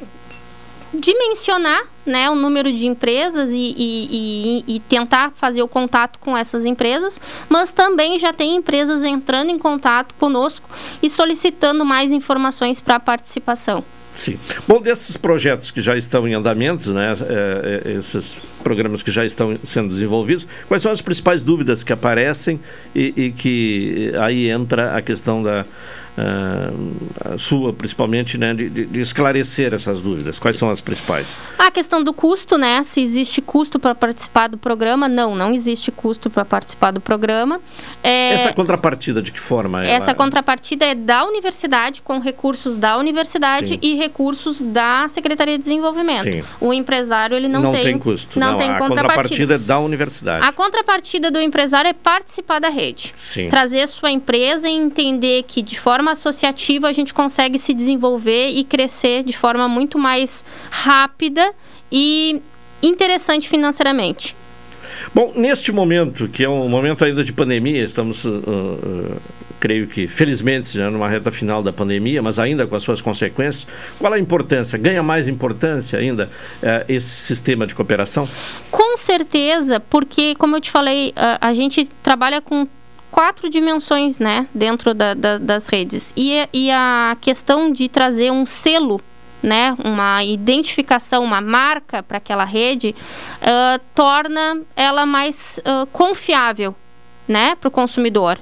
dimensionar né, o número de empresas e, e, e, e, tentar fazer o contato com essas empresas, mas também já tem empresas entrando em contato conosco e solicitando mais informações para participação. Sim. Bom, desses projetos que já estão em andamento, né, é, é, esses programas que já estão sendo desenvolvidos. Quais são as principais dúvidas que aparecem e, e que aí entra a questão da uh, sua, principalmente, né, de, de, esclarecer essas dúvidas. Quais são as principais? A questão do custo, né? Se existe custo para participar do programa? Não, não existe custo para participar do programa. É... Essa contrapartida de que forma? Ela... Essa contrapartida é da universidade, com recursos da universidade Sim. e recursos da Secretaria de Desenvolvimento. Sim. O empresário ele não, não tem, tem custo. Não, não tem a contrapartida. contrapartida é da universidade. A contrapartida do empresário é participar da rede. Sim. Trazer sua empresa e entender que de forma associativa a gente consegue se desenvolver e crescer de forma muito mais rápida e interessante financeiramente. Bom, neste momento, que é um momento ainda de pandemia, estamos, uh, uh, creio que, felizmente, já numa reta final da pandemia, mas ainda com as suas consequências, qual a importância? Ganha mais importância ainda uh, esse sistema de cooperação? Com certeza, porque, como eu te falei, a gente trabalha com quatro dimensões né, dentro da, da, das redes. E, e a questão de trazer um selo né, uma identificação, uma marca para aquela rede, uh, torna ela mais uh, confiável né, para o consumidor.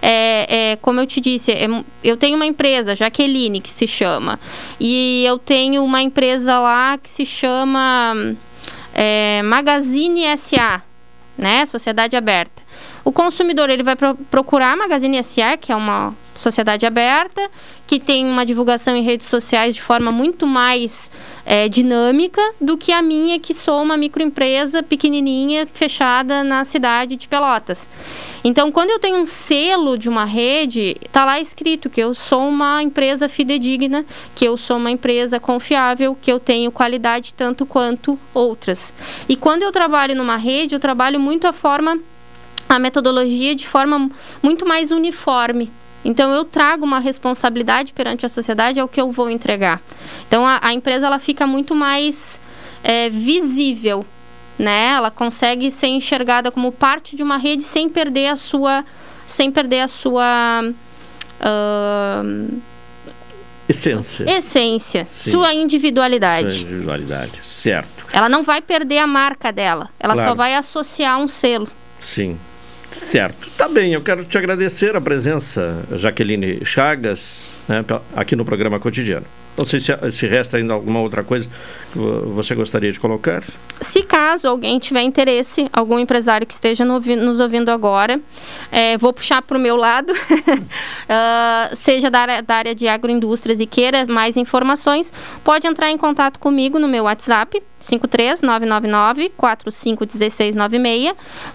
É, é, como eu te disse, é, eu tenho uma empresa, Jaqueline, que se chama, e eu tenho uma empresa lá que se chama é, Magazine SA, né, Sociedade Aberta. O consumidor ele vai pro procurar a Magazine SA, que é uma sociedade aberta, que tem uma divulgação em redes sociais de forma muito mais é, dinâmica do que a minha, que sou uma microempresa pequenininha, fechada na cidade de Pelotas. Então, quando eu tenho um selo de uma rede, está lá escrito que eu sou uma empresa fidedigna, que eu sou uma empresa confiável, que eu tenho qualidade tanto quanto outras. E quando eu trabalho numa rede, eu trabalho muito a forma a metodologia de forma muito mais uniforme. Então eu trago uma responsabilidade perante a sociedade ao que eu vou entregar. Então a, a empresa ela fica muito mais é, visível, né? Ela consegue ser enxergada como parte de uma rede sem perder a sua, sem perder a sua uh, essência, essência, Sim. sua individualidade. Sua individualidade, certo? Ela não vai perder a marca dela. Ela claro. só vai associar um selo. Sim. Certo. Tá bem, eu quero te agradecer a presença, Jaqueline Chagas, né, aqui no programa cotidiano. Não sei se, se resta ainda alguma outra coisa que você gostaria de colocar. Se caso alguém tiver interesse, algum empresário que esteja no, nos ouvindo agora, é, vou puxar para o meu lado, uh, (laughs) seja da área, da área de agroindústrias e queira mais informações, pode entrar em contato comigo no meu WhatsApp, 53999 451696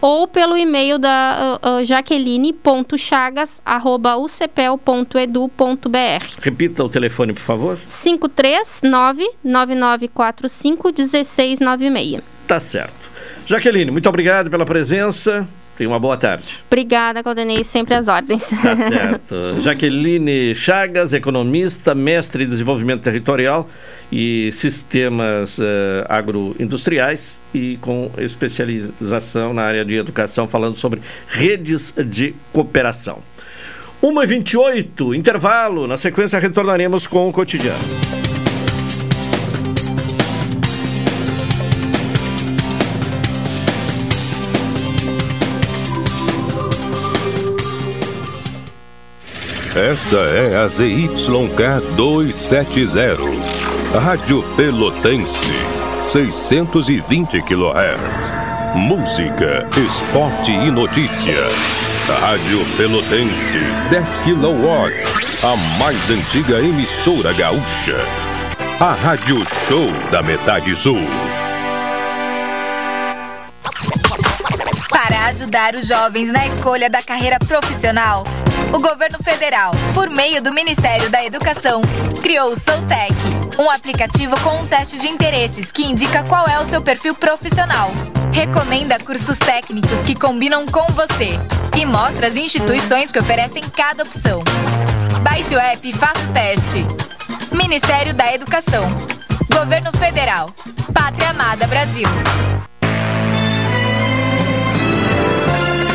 ou pelo e-mail da uh, uh, jaqueline.chagas@ucpel.edu.br. Repita o telefone, por favor. 53999451696. Tá certo. Jaqueline, muito obrigado pela presença. Tenha uma boa tarde. Obrigada, Caldenei, sempre às ordens. Tá certo. (laughs) Jaqueline Chagas, economista, mestre em desenvolvimento territorial e sistemas uh, agroindustriais e com especialização na área de educação, falando sobre redes de cooperação. 1h28, intervalo. Na sequência, retornaremos com o cotidiano. Esta é a ZYK 270, Rádio Pelotense, 620 kHz. Música, esporte e notícia. Rádio Pelotense, 10 kW, a mais antiga emissora gaúcha. A Rádio Show da Metade Sul. Para ajudar os jovens na escolha da carreira profissional, o governo federal, por meio do Ministério da Educação, criou o Soutec, um aplicativo com um teste de interesses que indica qual é o seu perfil profissional. Recomenda cursos técnicos que combinam com você e mostra as instituições que oferecem cada opção. Baixe o app e faça o teste. Ministério da Educação. Governo Federal. Pátria Amada Brasil.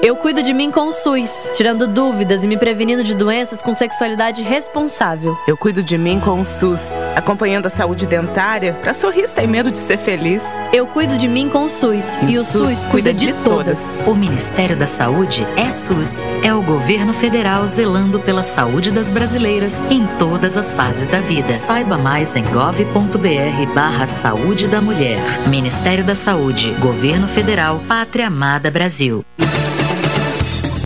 Eu cuido de mim com o SUS, tirando dúvidas e me prevenindo de doenças com sexualidade responsável. Eu cuido de mim com o SUS, acompanhando a saúde dentária para sorrir sem medo de ser feliz. Eu cuido de mim com o SUS e, e o SUS, SUS cuida de, de todas. O Ministério da Saúde é SUS. É o governo federal zelando pela saúde das brasileiras em todas as fases da vida. Saiba mais em gov.br barra saúde da mulher. Ministério da Saúde, Governo Federal, Pátria Amada Brasil.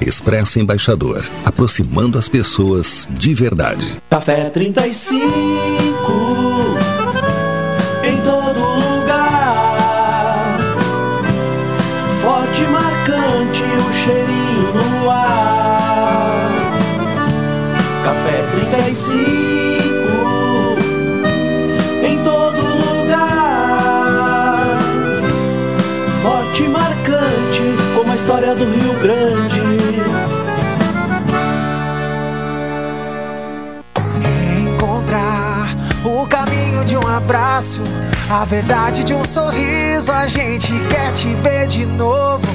Expresso Embaixador, aproximando as pessoas de verdade. Café 35 em todo lugar. Forte, marcante, o cheirinho no ar. Café 35 em todo lugar. Forte, marcante, como a história do Rio a verdade de um sorriso. A gente quer te ver de novo.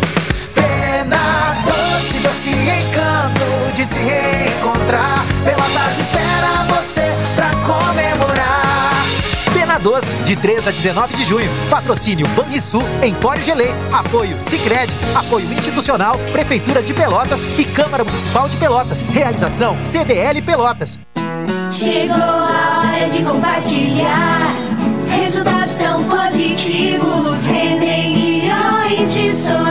Pena doce, doce encanto de se reencontrar. Pelotas espera você pra comemorar. Pena Doce, de 3 a 19 de junho. Patrocínio Banrisul, Empório Gelê. Apoio Sicredi, apoio institucional, Prefeitura de Pelotas e Câmara Municipal de Pelotas. Realização CDL Pelotas. Chegou a hora de compartilhar. Positivos rendem milhões de sorrisos.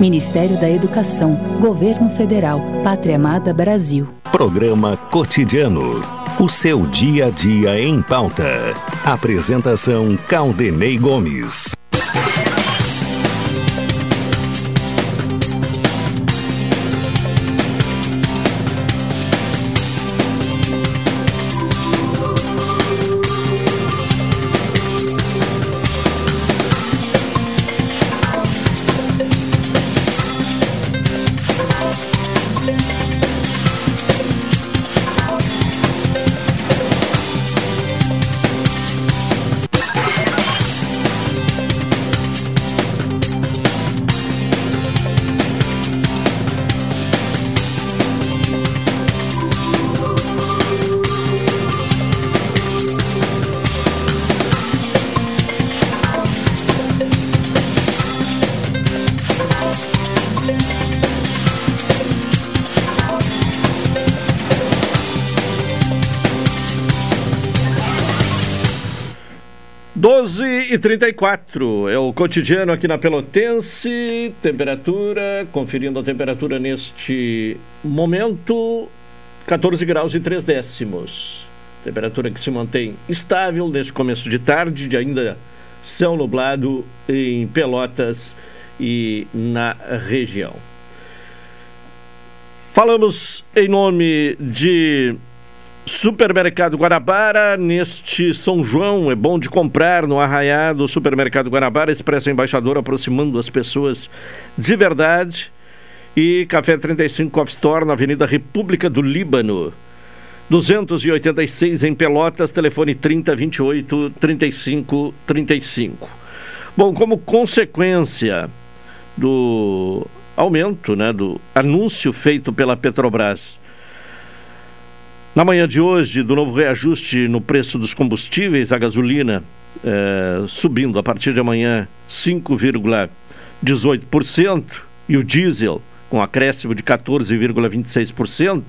Ministério da Educação, Governo Federal, Pátria Amada Brasil. Programa Cotidiano. O seu dia a dia em pauta. Apresentação Caldenei Gomes. E 34 é o cotidiano aqui na Pelotense. Temperatura, conferindo a temperatura neste momento, 14 graus e 3 décimos. Temperatura que se mantém estável neste começo de tarde, de ainda céu nublado em Pelotas e na região. Falamos em nome de Supermercado Guarabara, neste São João, é bom de comprar no Arraiá do Supermercado Guarabara, Expresso Embaixador, aproximando as pessoas de verdade. E Café 35 Coffee Store, na Avenida República do Líbano, 286 em Pelotas, telefone 3028 35 35. Bom, como consequência do aumento, né, do anúncio feito pela Petrobras na manhã de hoje, do novo reajuste no preço dos combustíveis, a gasolina é, subindo a partir de amanhã 5,18% e o diesel com acréscimo de 14,26%,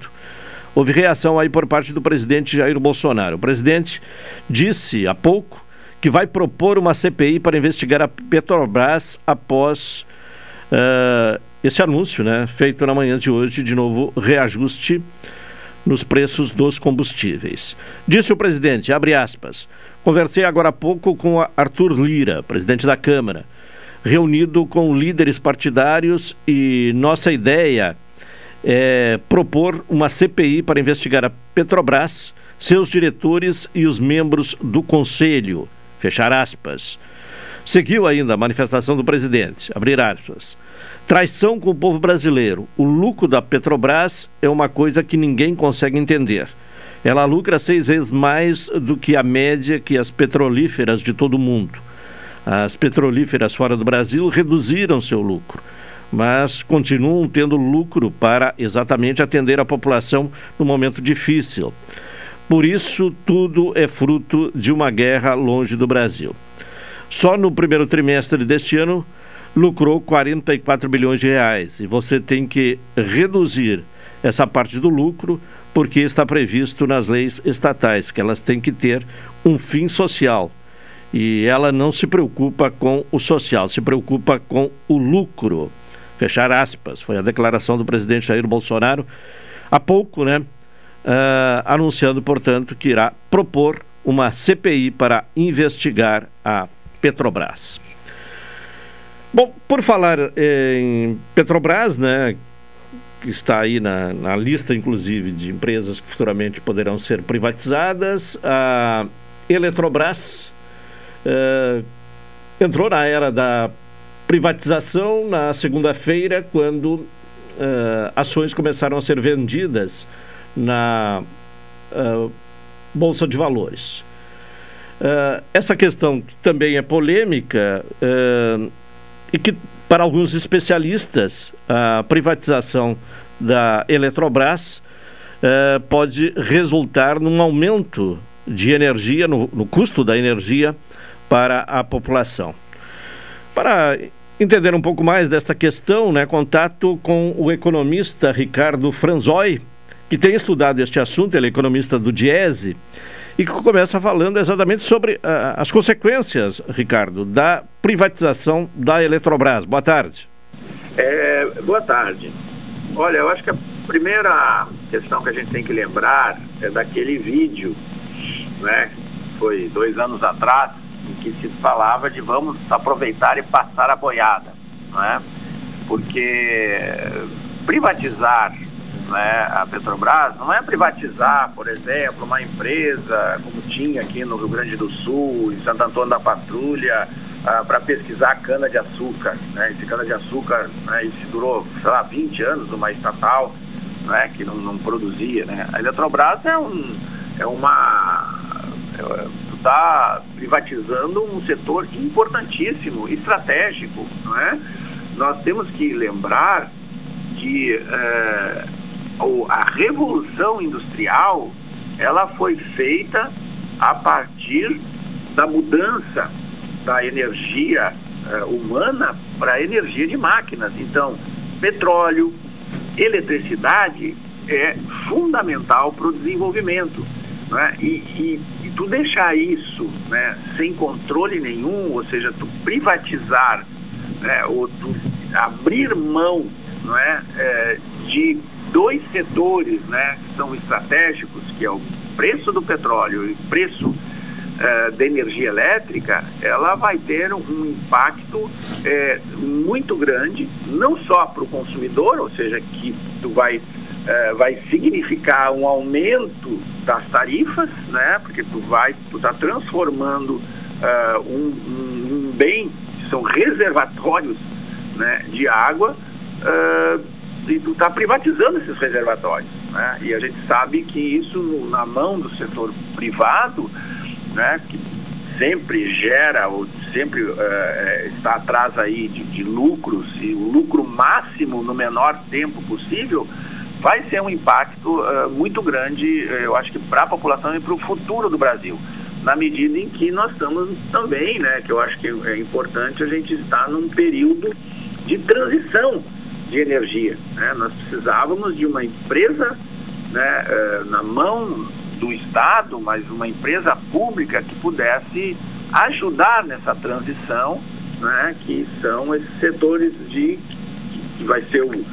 houve reação aí por parte do presidente Jair Bolsonaro. O presidente disse há pouco que vai propor uma CPI para investigar a Petrobras após uh, esse anúncio, né, feito na manhã de hoje, de novo reajuste nos preços dos combustíveis. Disse o presidente, abre aspas, conversei agora há pouco com Arthur Lira, presidente da Câmara, reunido com líderes partidários e nossa ideia é propor uma CPI para investigar a Petrobras, seus diretores e os membros do conselho. Fechar aspas. Seguiu ainda a manifestação do presidente, abrir aspas. Traição com o povo brasileiro. O lucro da Petrobras é uma coisa que ninguém consegue entender. Ela lucra seis vezes mais do que a média que as petrolíferas de todo o mundo. As petrolíferas fora do Brasil reduziram seu lucro, mas continuam tendo lucro para exatamente atender a população no momento difícil. Por isso, tudo é fruto de uma guerra longe do Brasil. Só no primeiro trimestre deste ano, lucrou 44 bilhões de reais e você tem que reduzir essa parte do lucro porque está previsto nas leis estatais que elas têm que ter um fim social e ela não se preocupa com o social, se preocupa com o lucro. Fechar aspas, foi a declaração do presidente Jair Bolsonaro há pouco, né? Uh, anunciando, portanto, que irá propor uma CPI para investigar a Petrobras. Bom, por falar eh, em Petrobras, né, que está aí na, na, lista, inclusive, de empresas que futuramente poderão ser privatizadas, a Eletrobras eh, entrou na era da privatização na segunda-feira, quando eh, ações começaram a ser vendidas na Bolsa de Valores. essa questão também é polêmica e que, para alguns especialistas, a privatização da Eletrobras eh, pode resultar num aumento de energia, no, no custo da energia para a população. Para entender um pouco mais desta questão, né, contato com o economista Ricardo Franzoi, que tem estudado este assunto, ele é economista do Diese, e que começa falando exatamente sobre uh, as consequências, Ricardo, da privatização da Eletrobras. Boa tarde. É, boa tarde. Olha, eu acho que a primeira questão que a gente tem que lembrar é daquele vídeo, né? Foi dois anos atrás, em que se falava de vamos aproveitar e passar a boiada, né? Porque privatizar né, a Petrobras não é privatizar, por exemplo, uma empresa como tinha aqui no Rio Grande do Sul, em Santo Antônio da Patrulha, ah, para pesquisar cana-de-açúcar. Né? Esse cana-de-açúcar né, isso durou, sei lá, 20 anos numa estatal né, que não, não produzia. Né? A Eletrobras é, um, é uma. É, está privatizando um setor importantíssimo, estratégico. Não é? Nós temos que lembrar que. Eh, a revolução industrial ela foi feita a partir da mudança da energia uh, humana para energia de máquinas. Então, petróleo, eletricidade é fundamental para o desenvolvimento. né? E, e, e tu deixar isso né, sem controle nenhum, ou seja, tu privatizar, né, ou tu abrir mão não é, é, de dois setores né, que são estratégicos, que é o preço do petróleo e o preço eh, da energia elétrica, ela vai ter um impacto eh, muito grande, não só para o consumidor, ou seja, que tu vai, eh, vai significar um aumento das tarifas, né? Porque tu vai, tu está transformando um, um, um, bem, que são reservatórios né, de água, e está privatizando esses reservatórios. Né? E a gente sabe que isso na mão do setor privado né, que sempre gera ou sempre uh, está atrás aí de, de, lucros e o lucro máximo no menor tempo possível, vai ser um impacto uh, muito grande, eu acho que para a população e para o futuro do Brasil. Na medida em que nós estamos também, né, que eu acho que é importante a gente estar num período de transição de energia. Né? Nós precisávamos de uma empresa né, uh, na mão do Estado, mas uma empresa pública que pudesse ajudar nessa transição, né, que são esses setores de que vai ser o,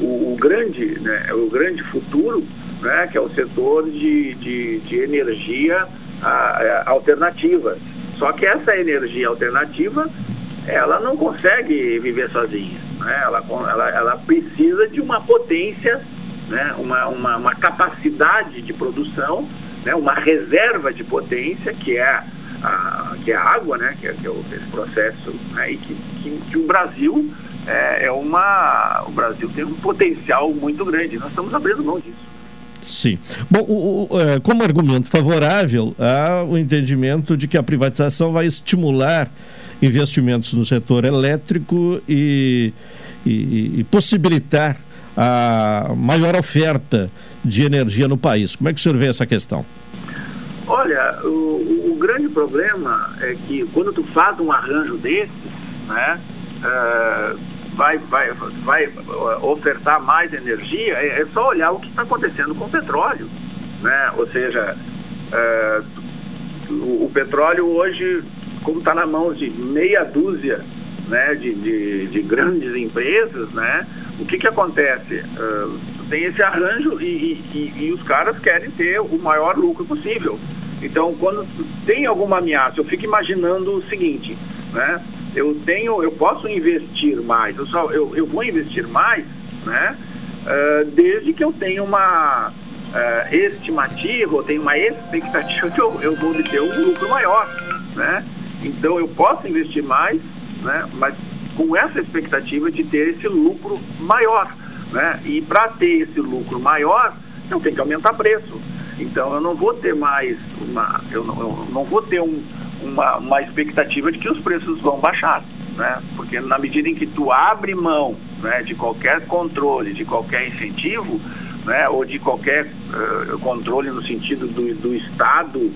o, o grande, né, o grande futuro, né, que é o setor de, de, de energia a, a, alternativa. Só que essa energia alternativa, ela não consegue viver sozinha. Né? Ela, ela, ela precisa de uma potência né, uma, uma, uma capacidade de produção, né, uma reserva de potência, que é a, que é a água, né, que é, que é o, esse processo, né, e que, que, que, o Brasil é, é uma. O Brasil tem um potencial muito grande. Nós estamos abrindo mão disso. Sim. Bom, o, o, é, como argumento favorável, há o entendimento de que a privatização vai estimular investimentos no setor elétrico e, e, e possibilitar a maior oferta de energia no país. Como é que o senhor vê essa questão? Olha, o, o grande problema é que quando tu faz um arranjo desses, né, uh, vai, vai, vai ofertar mais energia, é, é só olhar o que está acontecendo com o petróleo. Né? Ou seja, uh, o, o, petróleo hoje, como está na mão de meia dúzia né, de, de, de grandes empresas, né, o que, que acontece? Uh, tem esse arranjo e, e, e, os caras querem ter o maior lucro possível. Então, quando tem alguma ameaça, eu fico imaginando o seguinte, né? Eu tenho, eu posso investir mais, eu, só, eu, eu vou investir mais, né? Uh, desde que eu tenha uma uh, estimativa, ou tenha uma expectativa que eu, eu vou obter um lucro maior, né? Então, eu posso investir mais, né? Mas com essa expectativa de ter esse lucro maior. Né? E para ter esse lucro maior, eu tenho que aumentar preço. Então eu não vou ter mais uma, eu não, eu não vou ter um, uma, uma expectativa de que os preços vão baixar. Né? Porque na medida em que tu abre mão né, de qualquer controle, de qualquer incentivo, né, ou de qualquer uh, controle no sentido do, do Estado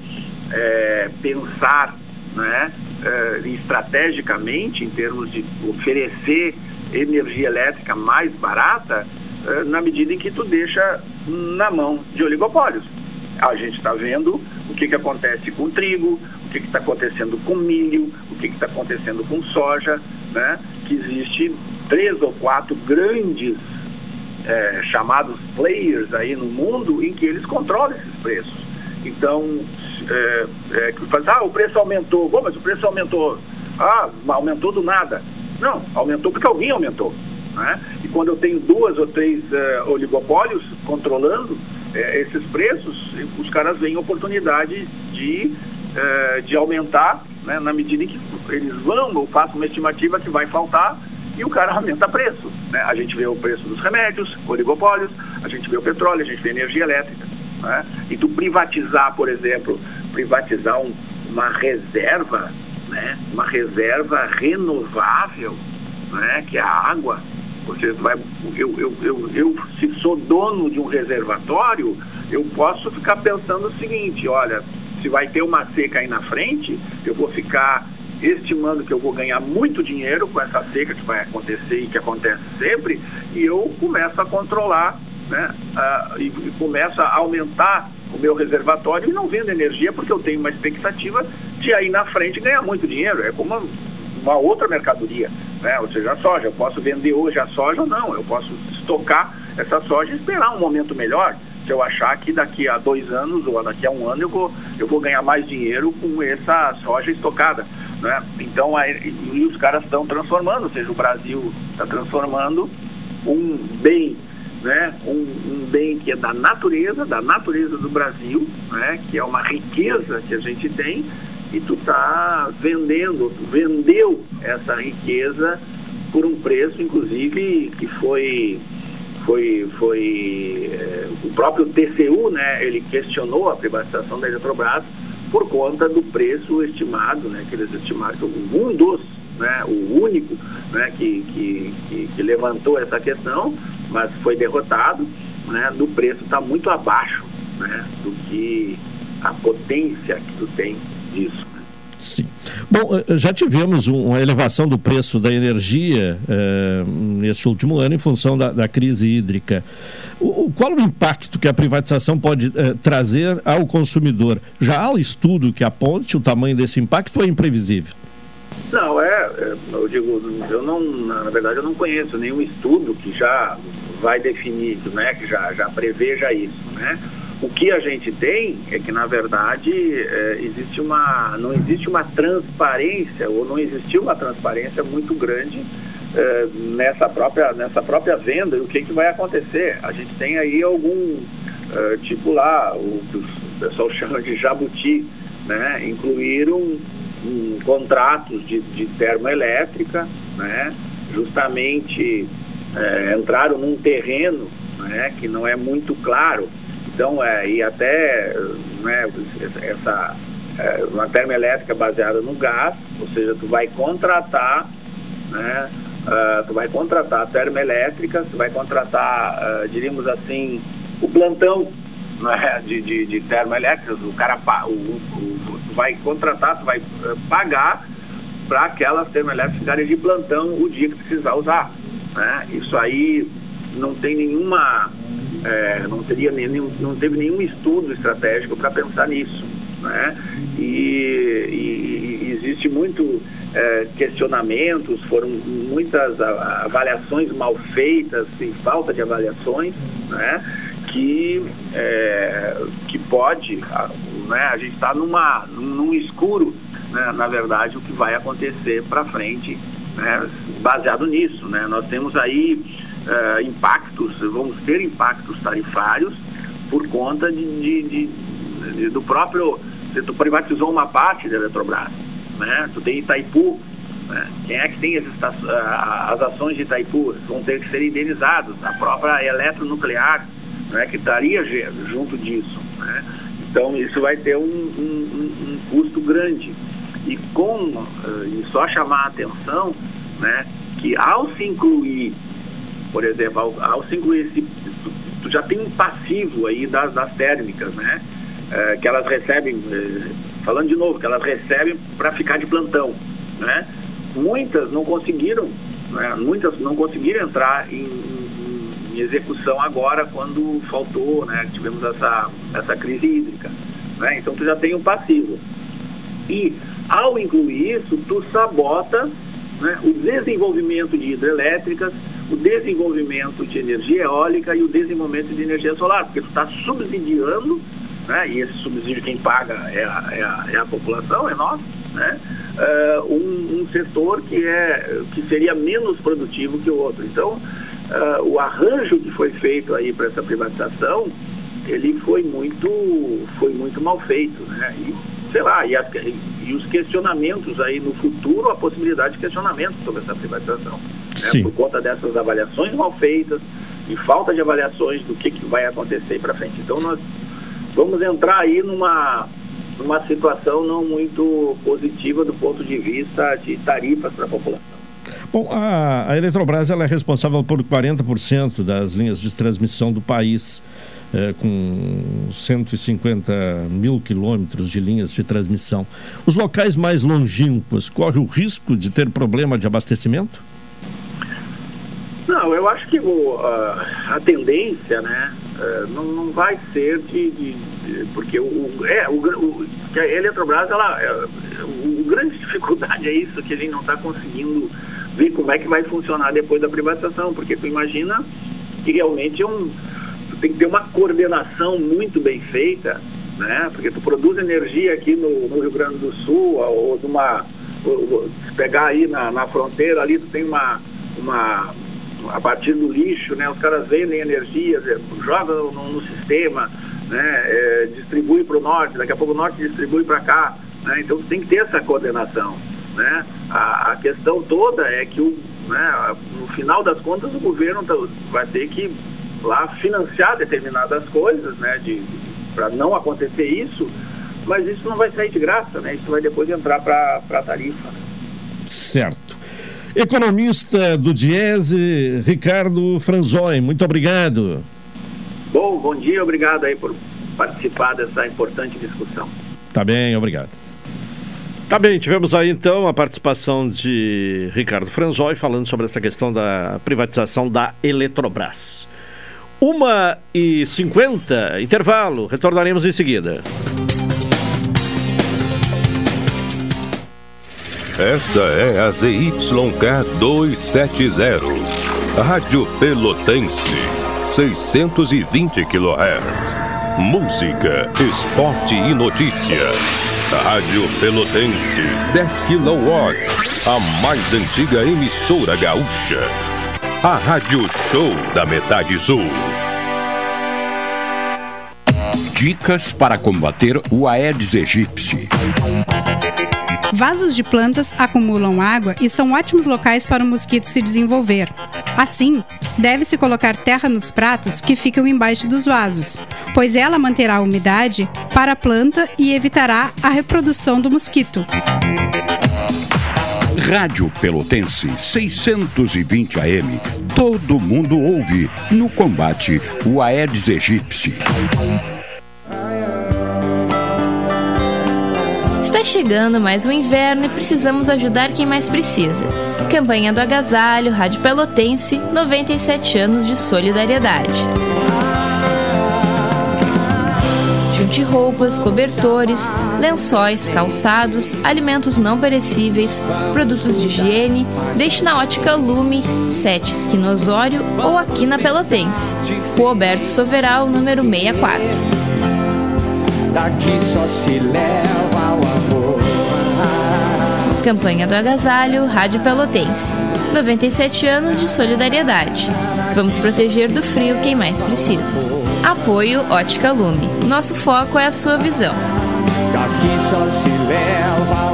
é, pensar né, uh, estrategicamente, em termos de oferecer energia elétrica mais barata, uh, na medida em que tu deixa na mão de oligopólios. A gente está vendo o que, que acontece com trigo, o que está acontecendo com milho, o que está acontecendo com soja, né? que existe três ou quatro grandes é, chamados players aí no mundo em que eles controlam esses preços. Então, é, é, faz, ah, o preço aumentou. Bom, mas o preço aumentou. Ah, aumentou do nada. Não, aumentou porque alguém aumentou. Né? E quando eu tenho duas ou três é, oligopólios controlando é, esses preços, os caras veem oportunidade de, é, de aumentar né, na medida em que eles vão ou façam uma estimativa que vai faltar e o cara aumenta preço. Né? A gente vê o preço dos remédios, oligopólios, a gente vê o petróleo, a gente vê energia elétrica. Né? E tu privatizar, por exemplo, privatizar um, uma reserva, né? uma reserva renovável, né? que é a água. Você vai, eu, eu, eu, eu, se sou dono de um reservatório, eu posso ficar pensando o seguinte, olha, se vai ter uma seca aí na frente, eu vou ficar estimando que eu vou ganhar muito dinheiro com essa seca que vai acontecer e que acontece sempre, e eu começo a controlar né, e, e começa a aumentar o meu reservatório e não vendo energia porque eu tenho uma expectativa de aí na frente ganhar muito dinheiro. É como uma, uma outra mercadoria, né? Ou seja, a soja. Eu posso vender hoje a soja ou não. Eu posso estocar essa soja e esperar um momento melhor. Se eu achar que daqui a dois anos ou daqui a um ano eu vou, eu vou ganhar mais dinheiro com essa soja estocada. Né? Então, aí, e os caras estão transformando, ou seja, o Brasil está transformando um bem né, um, um, bem que é da natureza, da natureza do Brasil, né, que é uma riqueza que a gente tem, e tu está vendendo, tu vendeu essa riqueza por um preço, inclusive, que foi foi, foi é, o próprio TCU, né, ele questionou a privatização da Eletrobras por conta do preço estimado, né, que eles estimaram que um dos, né, o único, né, que, que, que, que levantou essa questão mas foi derrotado, né, do preço está muito abaixo né, do que a potência que tu tem disso. Né. Sim. Bom, eh, já tivemos uma elevação do preço da energia eh, nesse último ano em função da, da crise hídrica. O, qual o impacto que a privatização pode eh, trazer ao consumidor? Já há um estudo que aponte o tamanho desse impacto ou é imprevisível? Não, é, é, eu digo, eu não, na verdade eu não conheço nenhum estudo que já vai definir, né, que já, já preveja isso, né? O que a gente tem é que, na verdade, é, existe uma, não existe uma transparência, ou não existiu uma transparência muito grande é, nessa, própria, nessa própria venda e o que, que vai acontecer. A gente tem aí algum, é, tipo lá, o que o pessoal (laughs) chama de jabuti, né? Incluíram um, contratos de, de termoelétrica, né? justamente é, entraram num terreno né, que não é muito claro. Então, é, e até né, essa é, uma termoelétrica baseada no gás, ou seja, tu vai contratar, né, uh, tu vai contratar termoelétricas, tu vai contratar, uh, diríamos assim, o plantão né, de, de, de termoelétricas, o cara o, o, tu vai contratar, tu vai uh, pagar para aquelas termoelétricas ficarem de plantão o dia que precisar usar. Né? Isso aí não tem nenhuma, é, não, teria nenhum, não teve nenhum estudo estratégico para pensar nisso. Né? E, e, existe muito é, questionamentos, foram muitas avaliações mal feitas, sem falta de avaliações, né? que, é, que pode, né? a gente está numa, num escuro, né? na verdade, o que vai acontecer para frente né, baseado nisso. Né? Nós temos aí uh, impactos, vamos ter impactos tarifários por conta de, de, de, de do próprio. Tu privatizou uma parte da Eletrobras, né? Tu tem Itaipu, né? Quem é que tem as, as ações de Itaipu? Vão ter que ser indenizados. A própria eletronuclear, né? que estaria junto disso. Né? Então isso vai ter um, um, um custo grande. E com eh, e só chamar a atenção né, que ao se incluir, por exemplo, ao, ao se incluir esse, tu, tu, já tem um passivo aí das, das térmicas, né? É, que elas recebem, é, falando de novo, que elas recebem para ficar de plantão, né? Muitas não conseguiram, né? muitas não conseguiram entrar em, em, em, execução agora quando faltou, né? Tivemos essa, essa crise hídrica, né? Então tu já tem um passivo. E ao incluir isso, tu sabota né, o desenvolvimento de hidrelétricas, o desenvolvimento de energia eólica e o desenvolvimento de energia solar, porque tu está subsidiando, né, e esse subsídio quem paga é a, é a, é a população, é nós, né, uh, um, um, setor que, é, que seria menos produtivo que o outro. Então, uh, o arranjo que foi feito aí para essa privatização, ele foi muito, foi muito mal feito, né, e, sei lá, e, e os questionamentos aí no futuro, a possibilidade de questionamento sobre essa privatização. Né? Por conta dessas avaliações mal feitas e falta de avaliações do que, que vai acontecer para frente. Então nós vamos entrar aí numa, numa situação não muito positiva do ponto de vista de tarifas para a população. Bom, a, a Eletrobras ela é responsável por 40% das linhas de transmissão do país é, com 150 mil quilômetros de linhas de transmissão. Os locais mais longínquos correm o risco de ter problema de abastecimento? Não, eu acho que o, a, a, tendência né, uh, não, não vai ser de, de, porque o, é, o, o, a Eletrobras, ela, é, o, o grande (laughs) dificuldade é isso, que a gente não está conseguindo ver como é que vai funcionar depois da privatização, porque tu imagina que realmente é um, tem que ter uma coordenação muito bem feita, né? Porque tu produz energia aqui no, no Rio Grande do Sul, ou numa, se pegar aí na, na fronteira ali, tu tem uma, uma a partir do lixo, né? Os caras vendem energia, eh, jogam no, no sistema, né? eh, distribui para o norte, daqui a pouco o norte distribui para cá, né? Então tem que ter essa coordenação, né? A, a questão toda é que o, né, no final das contas o governo tá- vai ter que lá financiar determinadas coisas, né? De, para não acontecer isso, mas isso não vai sair de graça, né? Isso vai depois entrar para a tarifa. Certo. Economista do Diese, Ricardo Franzoi, muito obrigado. Bom, bom dia, obrigado aí por participar dessa importante discussão. Tá bem, obrigado. Tá bem, tivemos aí então a participação de Ricardo Franzoi falando sobre essa questão da privatização da Eletrobras. Uma e cinquenta, intervalo, retornaremos em seguida. Esta é a ZYK 270, Rádio Pelotense, 620 kHz. Música, esporte e notícia. Rádio Pelotense, 10 kW, a mais antiga emissora gaúcha. A Rádio Show da Metade Sul. Dicas para combater o Aedes aegypti. Vasos de plantas acumulam água e são ótimos locais para o mosquito se desenvolver. Assim, deve-se colocar terra nos pratos que ficam embaixo dos vasos, pois ela manterá a umidade para a planta e evitará a reprodução do mosquito. Rádio Pelotense 620 AM. Todo mundo ouve no combate o Aedes aegypti. Está chegando mais um inverno e precisamos ajudar quem mais precisa. Campanha do Agasalho, Rádio Pelotense, 97 anos de solidariedade. Junte roupas, cobertores, lençóis, calçados, alimentos não perecíveis, produtos de higiene, deixe na ótica Lume, 7 Esquina Osório ou aqui na Pelotense. Rua Alberto Soveral, número 64. Daqui só se leva o amor. Campanha do Agasalho, Rádio Pelotense. 97 anos de solidariedade. Vamos proteger do frio quem mais precisa. Apoio Ótica Lume. Nosso foco é a sua visão. Daqui só se leva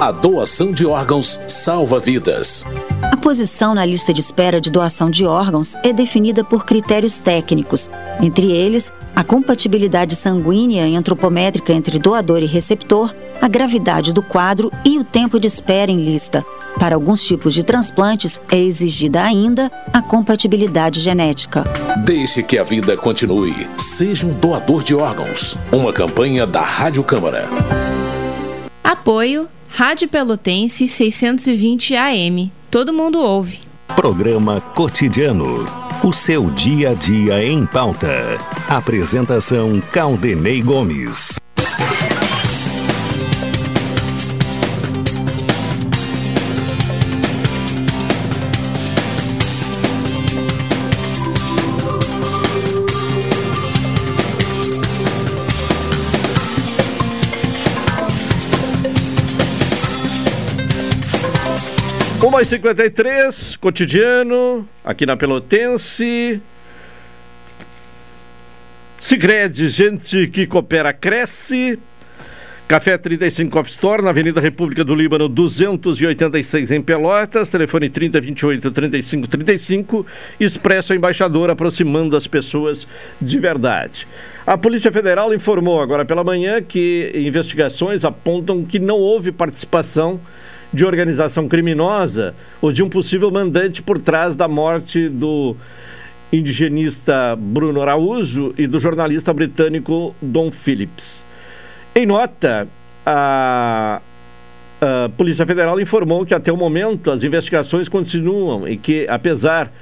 A doação de órgãos salva vidas. A posição na lista de espera de doação de órgãos é definida por critérios técnicos, entre eles a compatibilidade sanguínea e antropométrica entre doador e receptor, a gravidade do quadro e o tempo de espera em lista. Para alguns tipos de transplantes, é exigida ainda a compatibilidade genética. Deixe que a vida continue. Seja um doador de órgãos. Uma campanha da Rádio Câmara. Apoio Rádio Pelotense 620 AM. Todo mundo ouve. Programa Cotidiano. O seu dia a dia em pauta. Apresentação Caldenei Gomes. Uma e 53 cotidiano, aqui na Pelotense. Sicredi, gente que coopera, cresce. Café 35 Off Store, na Avenida República do Líbano, 286 em Pelotas. Telefone 3028 35 35. Expresso Embaixador, aproximando as pessoas de verdade. A Polícia Federal informou agora pela manhã que investigações apontam que não houve participação de organização criminosa ou de um possível mandante por trás da morte do indigenista Bruno Araújo e do jornalista britânico Don Phillips. Em nota, a, a Polícia Federal informou que até o momento as investigações continuam e que, apesar de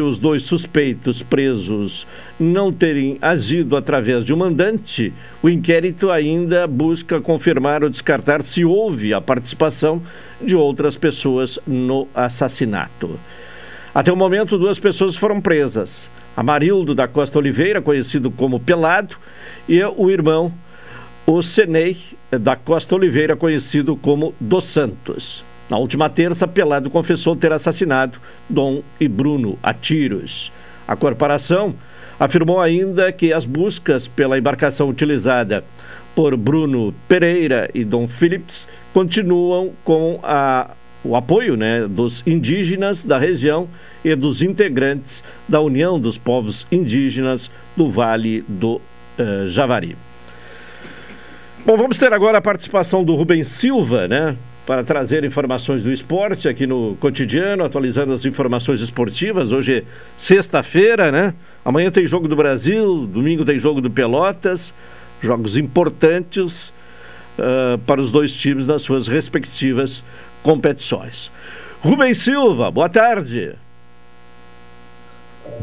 os dois suspeitos presos não terem agido através de um mandante, o inquérito ainda busca confirmar ou descartar se houve a participação de outras pessoas no assassinato. Até o momento, duas pessoas foram presas: Amarildo da Costa Oliveira, conhecido como Pelado, e o irmão, o Senei da Costa Oliveira, conhecido como Dos Santos. Na última terça, Pelado confessou ter assassinado Dom e Bruno a tiros. A corporação afirmou ainda que as buscas pela embarcação utilizada por Bruno Pereira e Dom Phillips continuam com a, o apoio né, dos indígenas da região e dos integrantes da União dos Povos Indígenas do Vale do uh, Javari. Bom, vamos ter agora a participação do Rubens Silva, né? Para trazer informações do esporte aqui no cotidiano, atualizando as informações esportivas. Hoje é sexta-feira, né? Amanhã tem jogo do Brasil, domingo tem jogo do Pelotas, jogos importantes uh, para os dois times nas suas respectivas competições. Rubens Silva, boa tarde.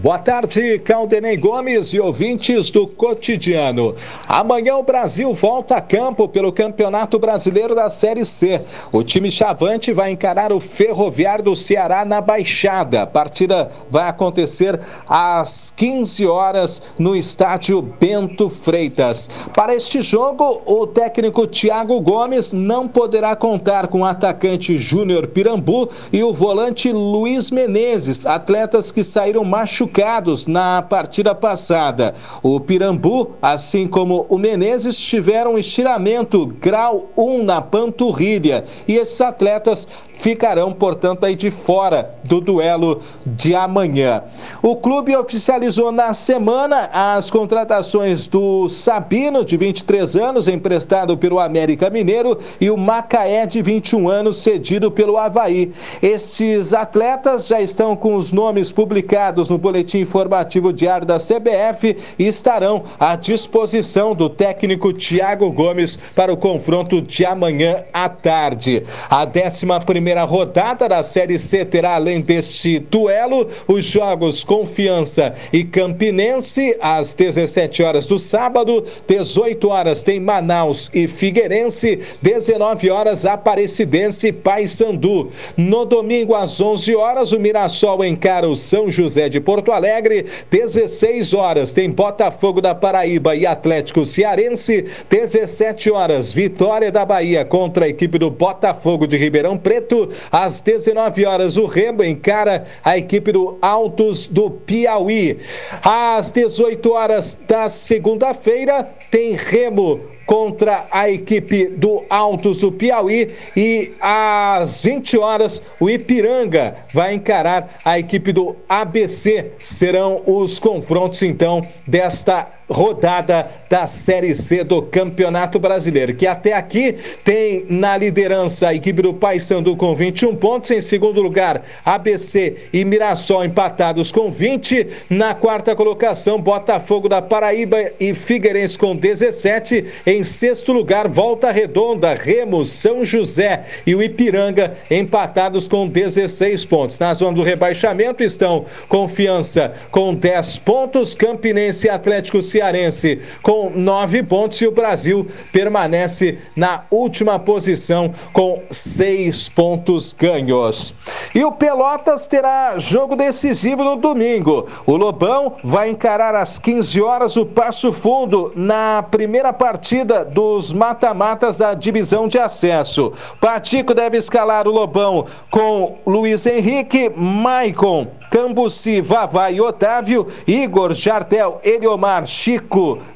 Boa tarde, Caldenei Gomes e ouvintes do Cotidiano. Amanhã o Brasil volta a campo pelo Campeonato Brasileiro da Série C. O time chavante vai encarar o Ferroviário do Ceará na Baixada. A partida vai acontecer às 15 horas no estádio Bento Freitas. Para este jogo, o técnico Thiago Gomes não poderá contar com o atacante Júnior Pirambu e o volante Luiz Menezes, atletas que saíram machucados machucados na partida passada. O Pirambu, assim como o Menezes, tiveram estiramento grau 1 na panturrilha e esses atletas ficarão, portanto, aí de fora do duelo de amanhã. O clube oficializou na semana as contratações do Sabino, de 23 anos, emprestado pelo América Mineiro, e o Macaé, de 21 anos, cedido pelo Havaí. Estes atletas já estão com os nomes publicados no boletim informativo diário da CBF e estarão à disposição do técnico Thiago Gomes para o confronto de amanhã à tarde. A 11 primeira primeira rodada da Série C terá, além deste duelo, os jogos Confiança e Campinense, às 17 horas do sábado, 18 horas tem Manaus e Figueirense, 19 horas Aparecidense e Paysandu. No domingo, às 11 horas, o Mirassol encara o São José de Porto Alegre, 16 horas. Tem Botafogo da Paraíba e Atlético Cearense, 17 horas. Vitória da Bahia contra a equipe do Botafogo de Ribeirão Preto, às 19 horas, o Remo encara a equipe do Altos do Piauí. Às 18 horas da segunda-feira, tem Remo contra a equipe do Altos do Piauí e às 20 horas o Ipiranga vai encarar a equipe do ABC. Serão os confrontos então desta rodada da Série C do Campeonato Brasileiro, que até aqui tem na liderança a equipe do Paysandu com 21 pontos, em segundo lugar ABC e Mirassol empatados com 20, na quarta colocação Botafogo da Paraíba e Figueirense com 17, em sexto lugar Volta Redonda, Remo, São José e o Ipiranga empatados com 16 pontos. Na zona do rebaixamento estão Confiança com 10 pontos, Campinense e Atlético Ceará Cearense com nove pontos e o Brasil permanece na última posição com seis pontos ganhos. E o Pelotas terá jogo decisivo no domingo. O Lobão vai encarar às 15 horas o Passo Fundo na primeira partida dos mata-matas da divisão de acesso. Patico deve escalar o Lobão com Luiz Henrique, Maicon, Cambuci, Vavá e Otávio, Igor, Jartel, Eliomar, Chico,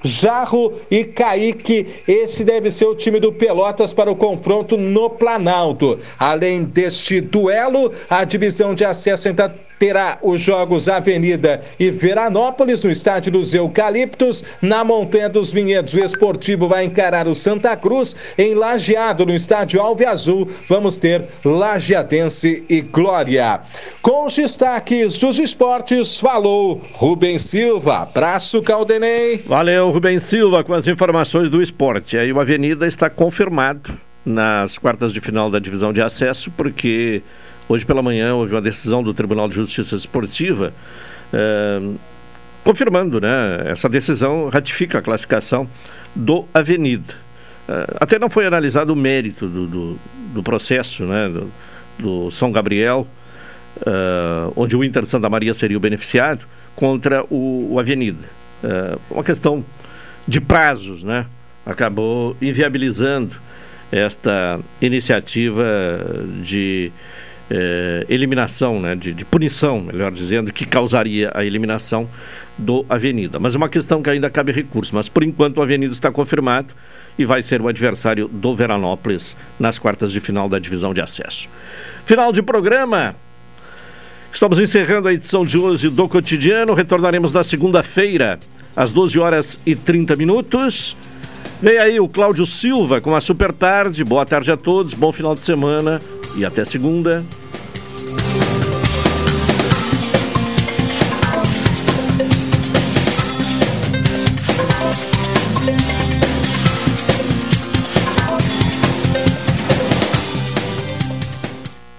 Jarro e Kaique. Esse deve ser o time do Pelotas para o confronto no Planalto. Além deste duelo, a divisão de acesso ainda terá os jogos Avenida e Veranópolis no estádio dos Eucaliptos. Na Montanha dos Vinhedos, o Esportivo vai encarar o Santa Cruz. Em Lajeado, no estádio Alve Azul, vamos ter Lajeadense e Glória. Com os destaques dos esportes, falou Rubem Silva. Abraço, Caldenei. Valeu, Rubem Silva, com as informações do esporte. Aí o Avenida está confirmado nas quartas de final da divisão de acesso, porque Hoje pela manhã houve uma decisão do Tribunal de Justiça Esportiva eh, confirmando, né? Essa decisão ratifica a classificação do Avenida. Eh, até não foi analisado o mérito do, do, do processo, né? Do, do São Gabriel, eh, onde o Inter Santa Maria seria o beneficiado, contra o, o Avenida. Uma questão de prazos, né? Acabou inviabilizando esta iniciativa de eh, eliminação, né, de, de, punição, melhor dizendo, que causaria a eliminação do Avenida. Mas é uma questão que ainda cabe recurso. Mas por enquanto o Avenida está confirmado e vai ser o adversário do Veranópolis nas quartas de final da divisão de acesso. Final de programa. Estamos encerrando a edição de hoje do Cotidiano. Retornaremos na segunda-feira, às 12 horas e 30 minutos. Vem aí o Cláudio Silva com a Super Tarde. Boa tarde a todos, bom final de semana e até segunda. Thank you.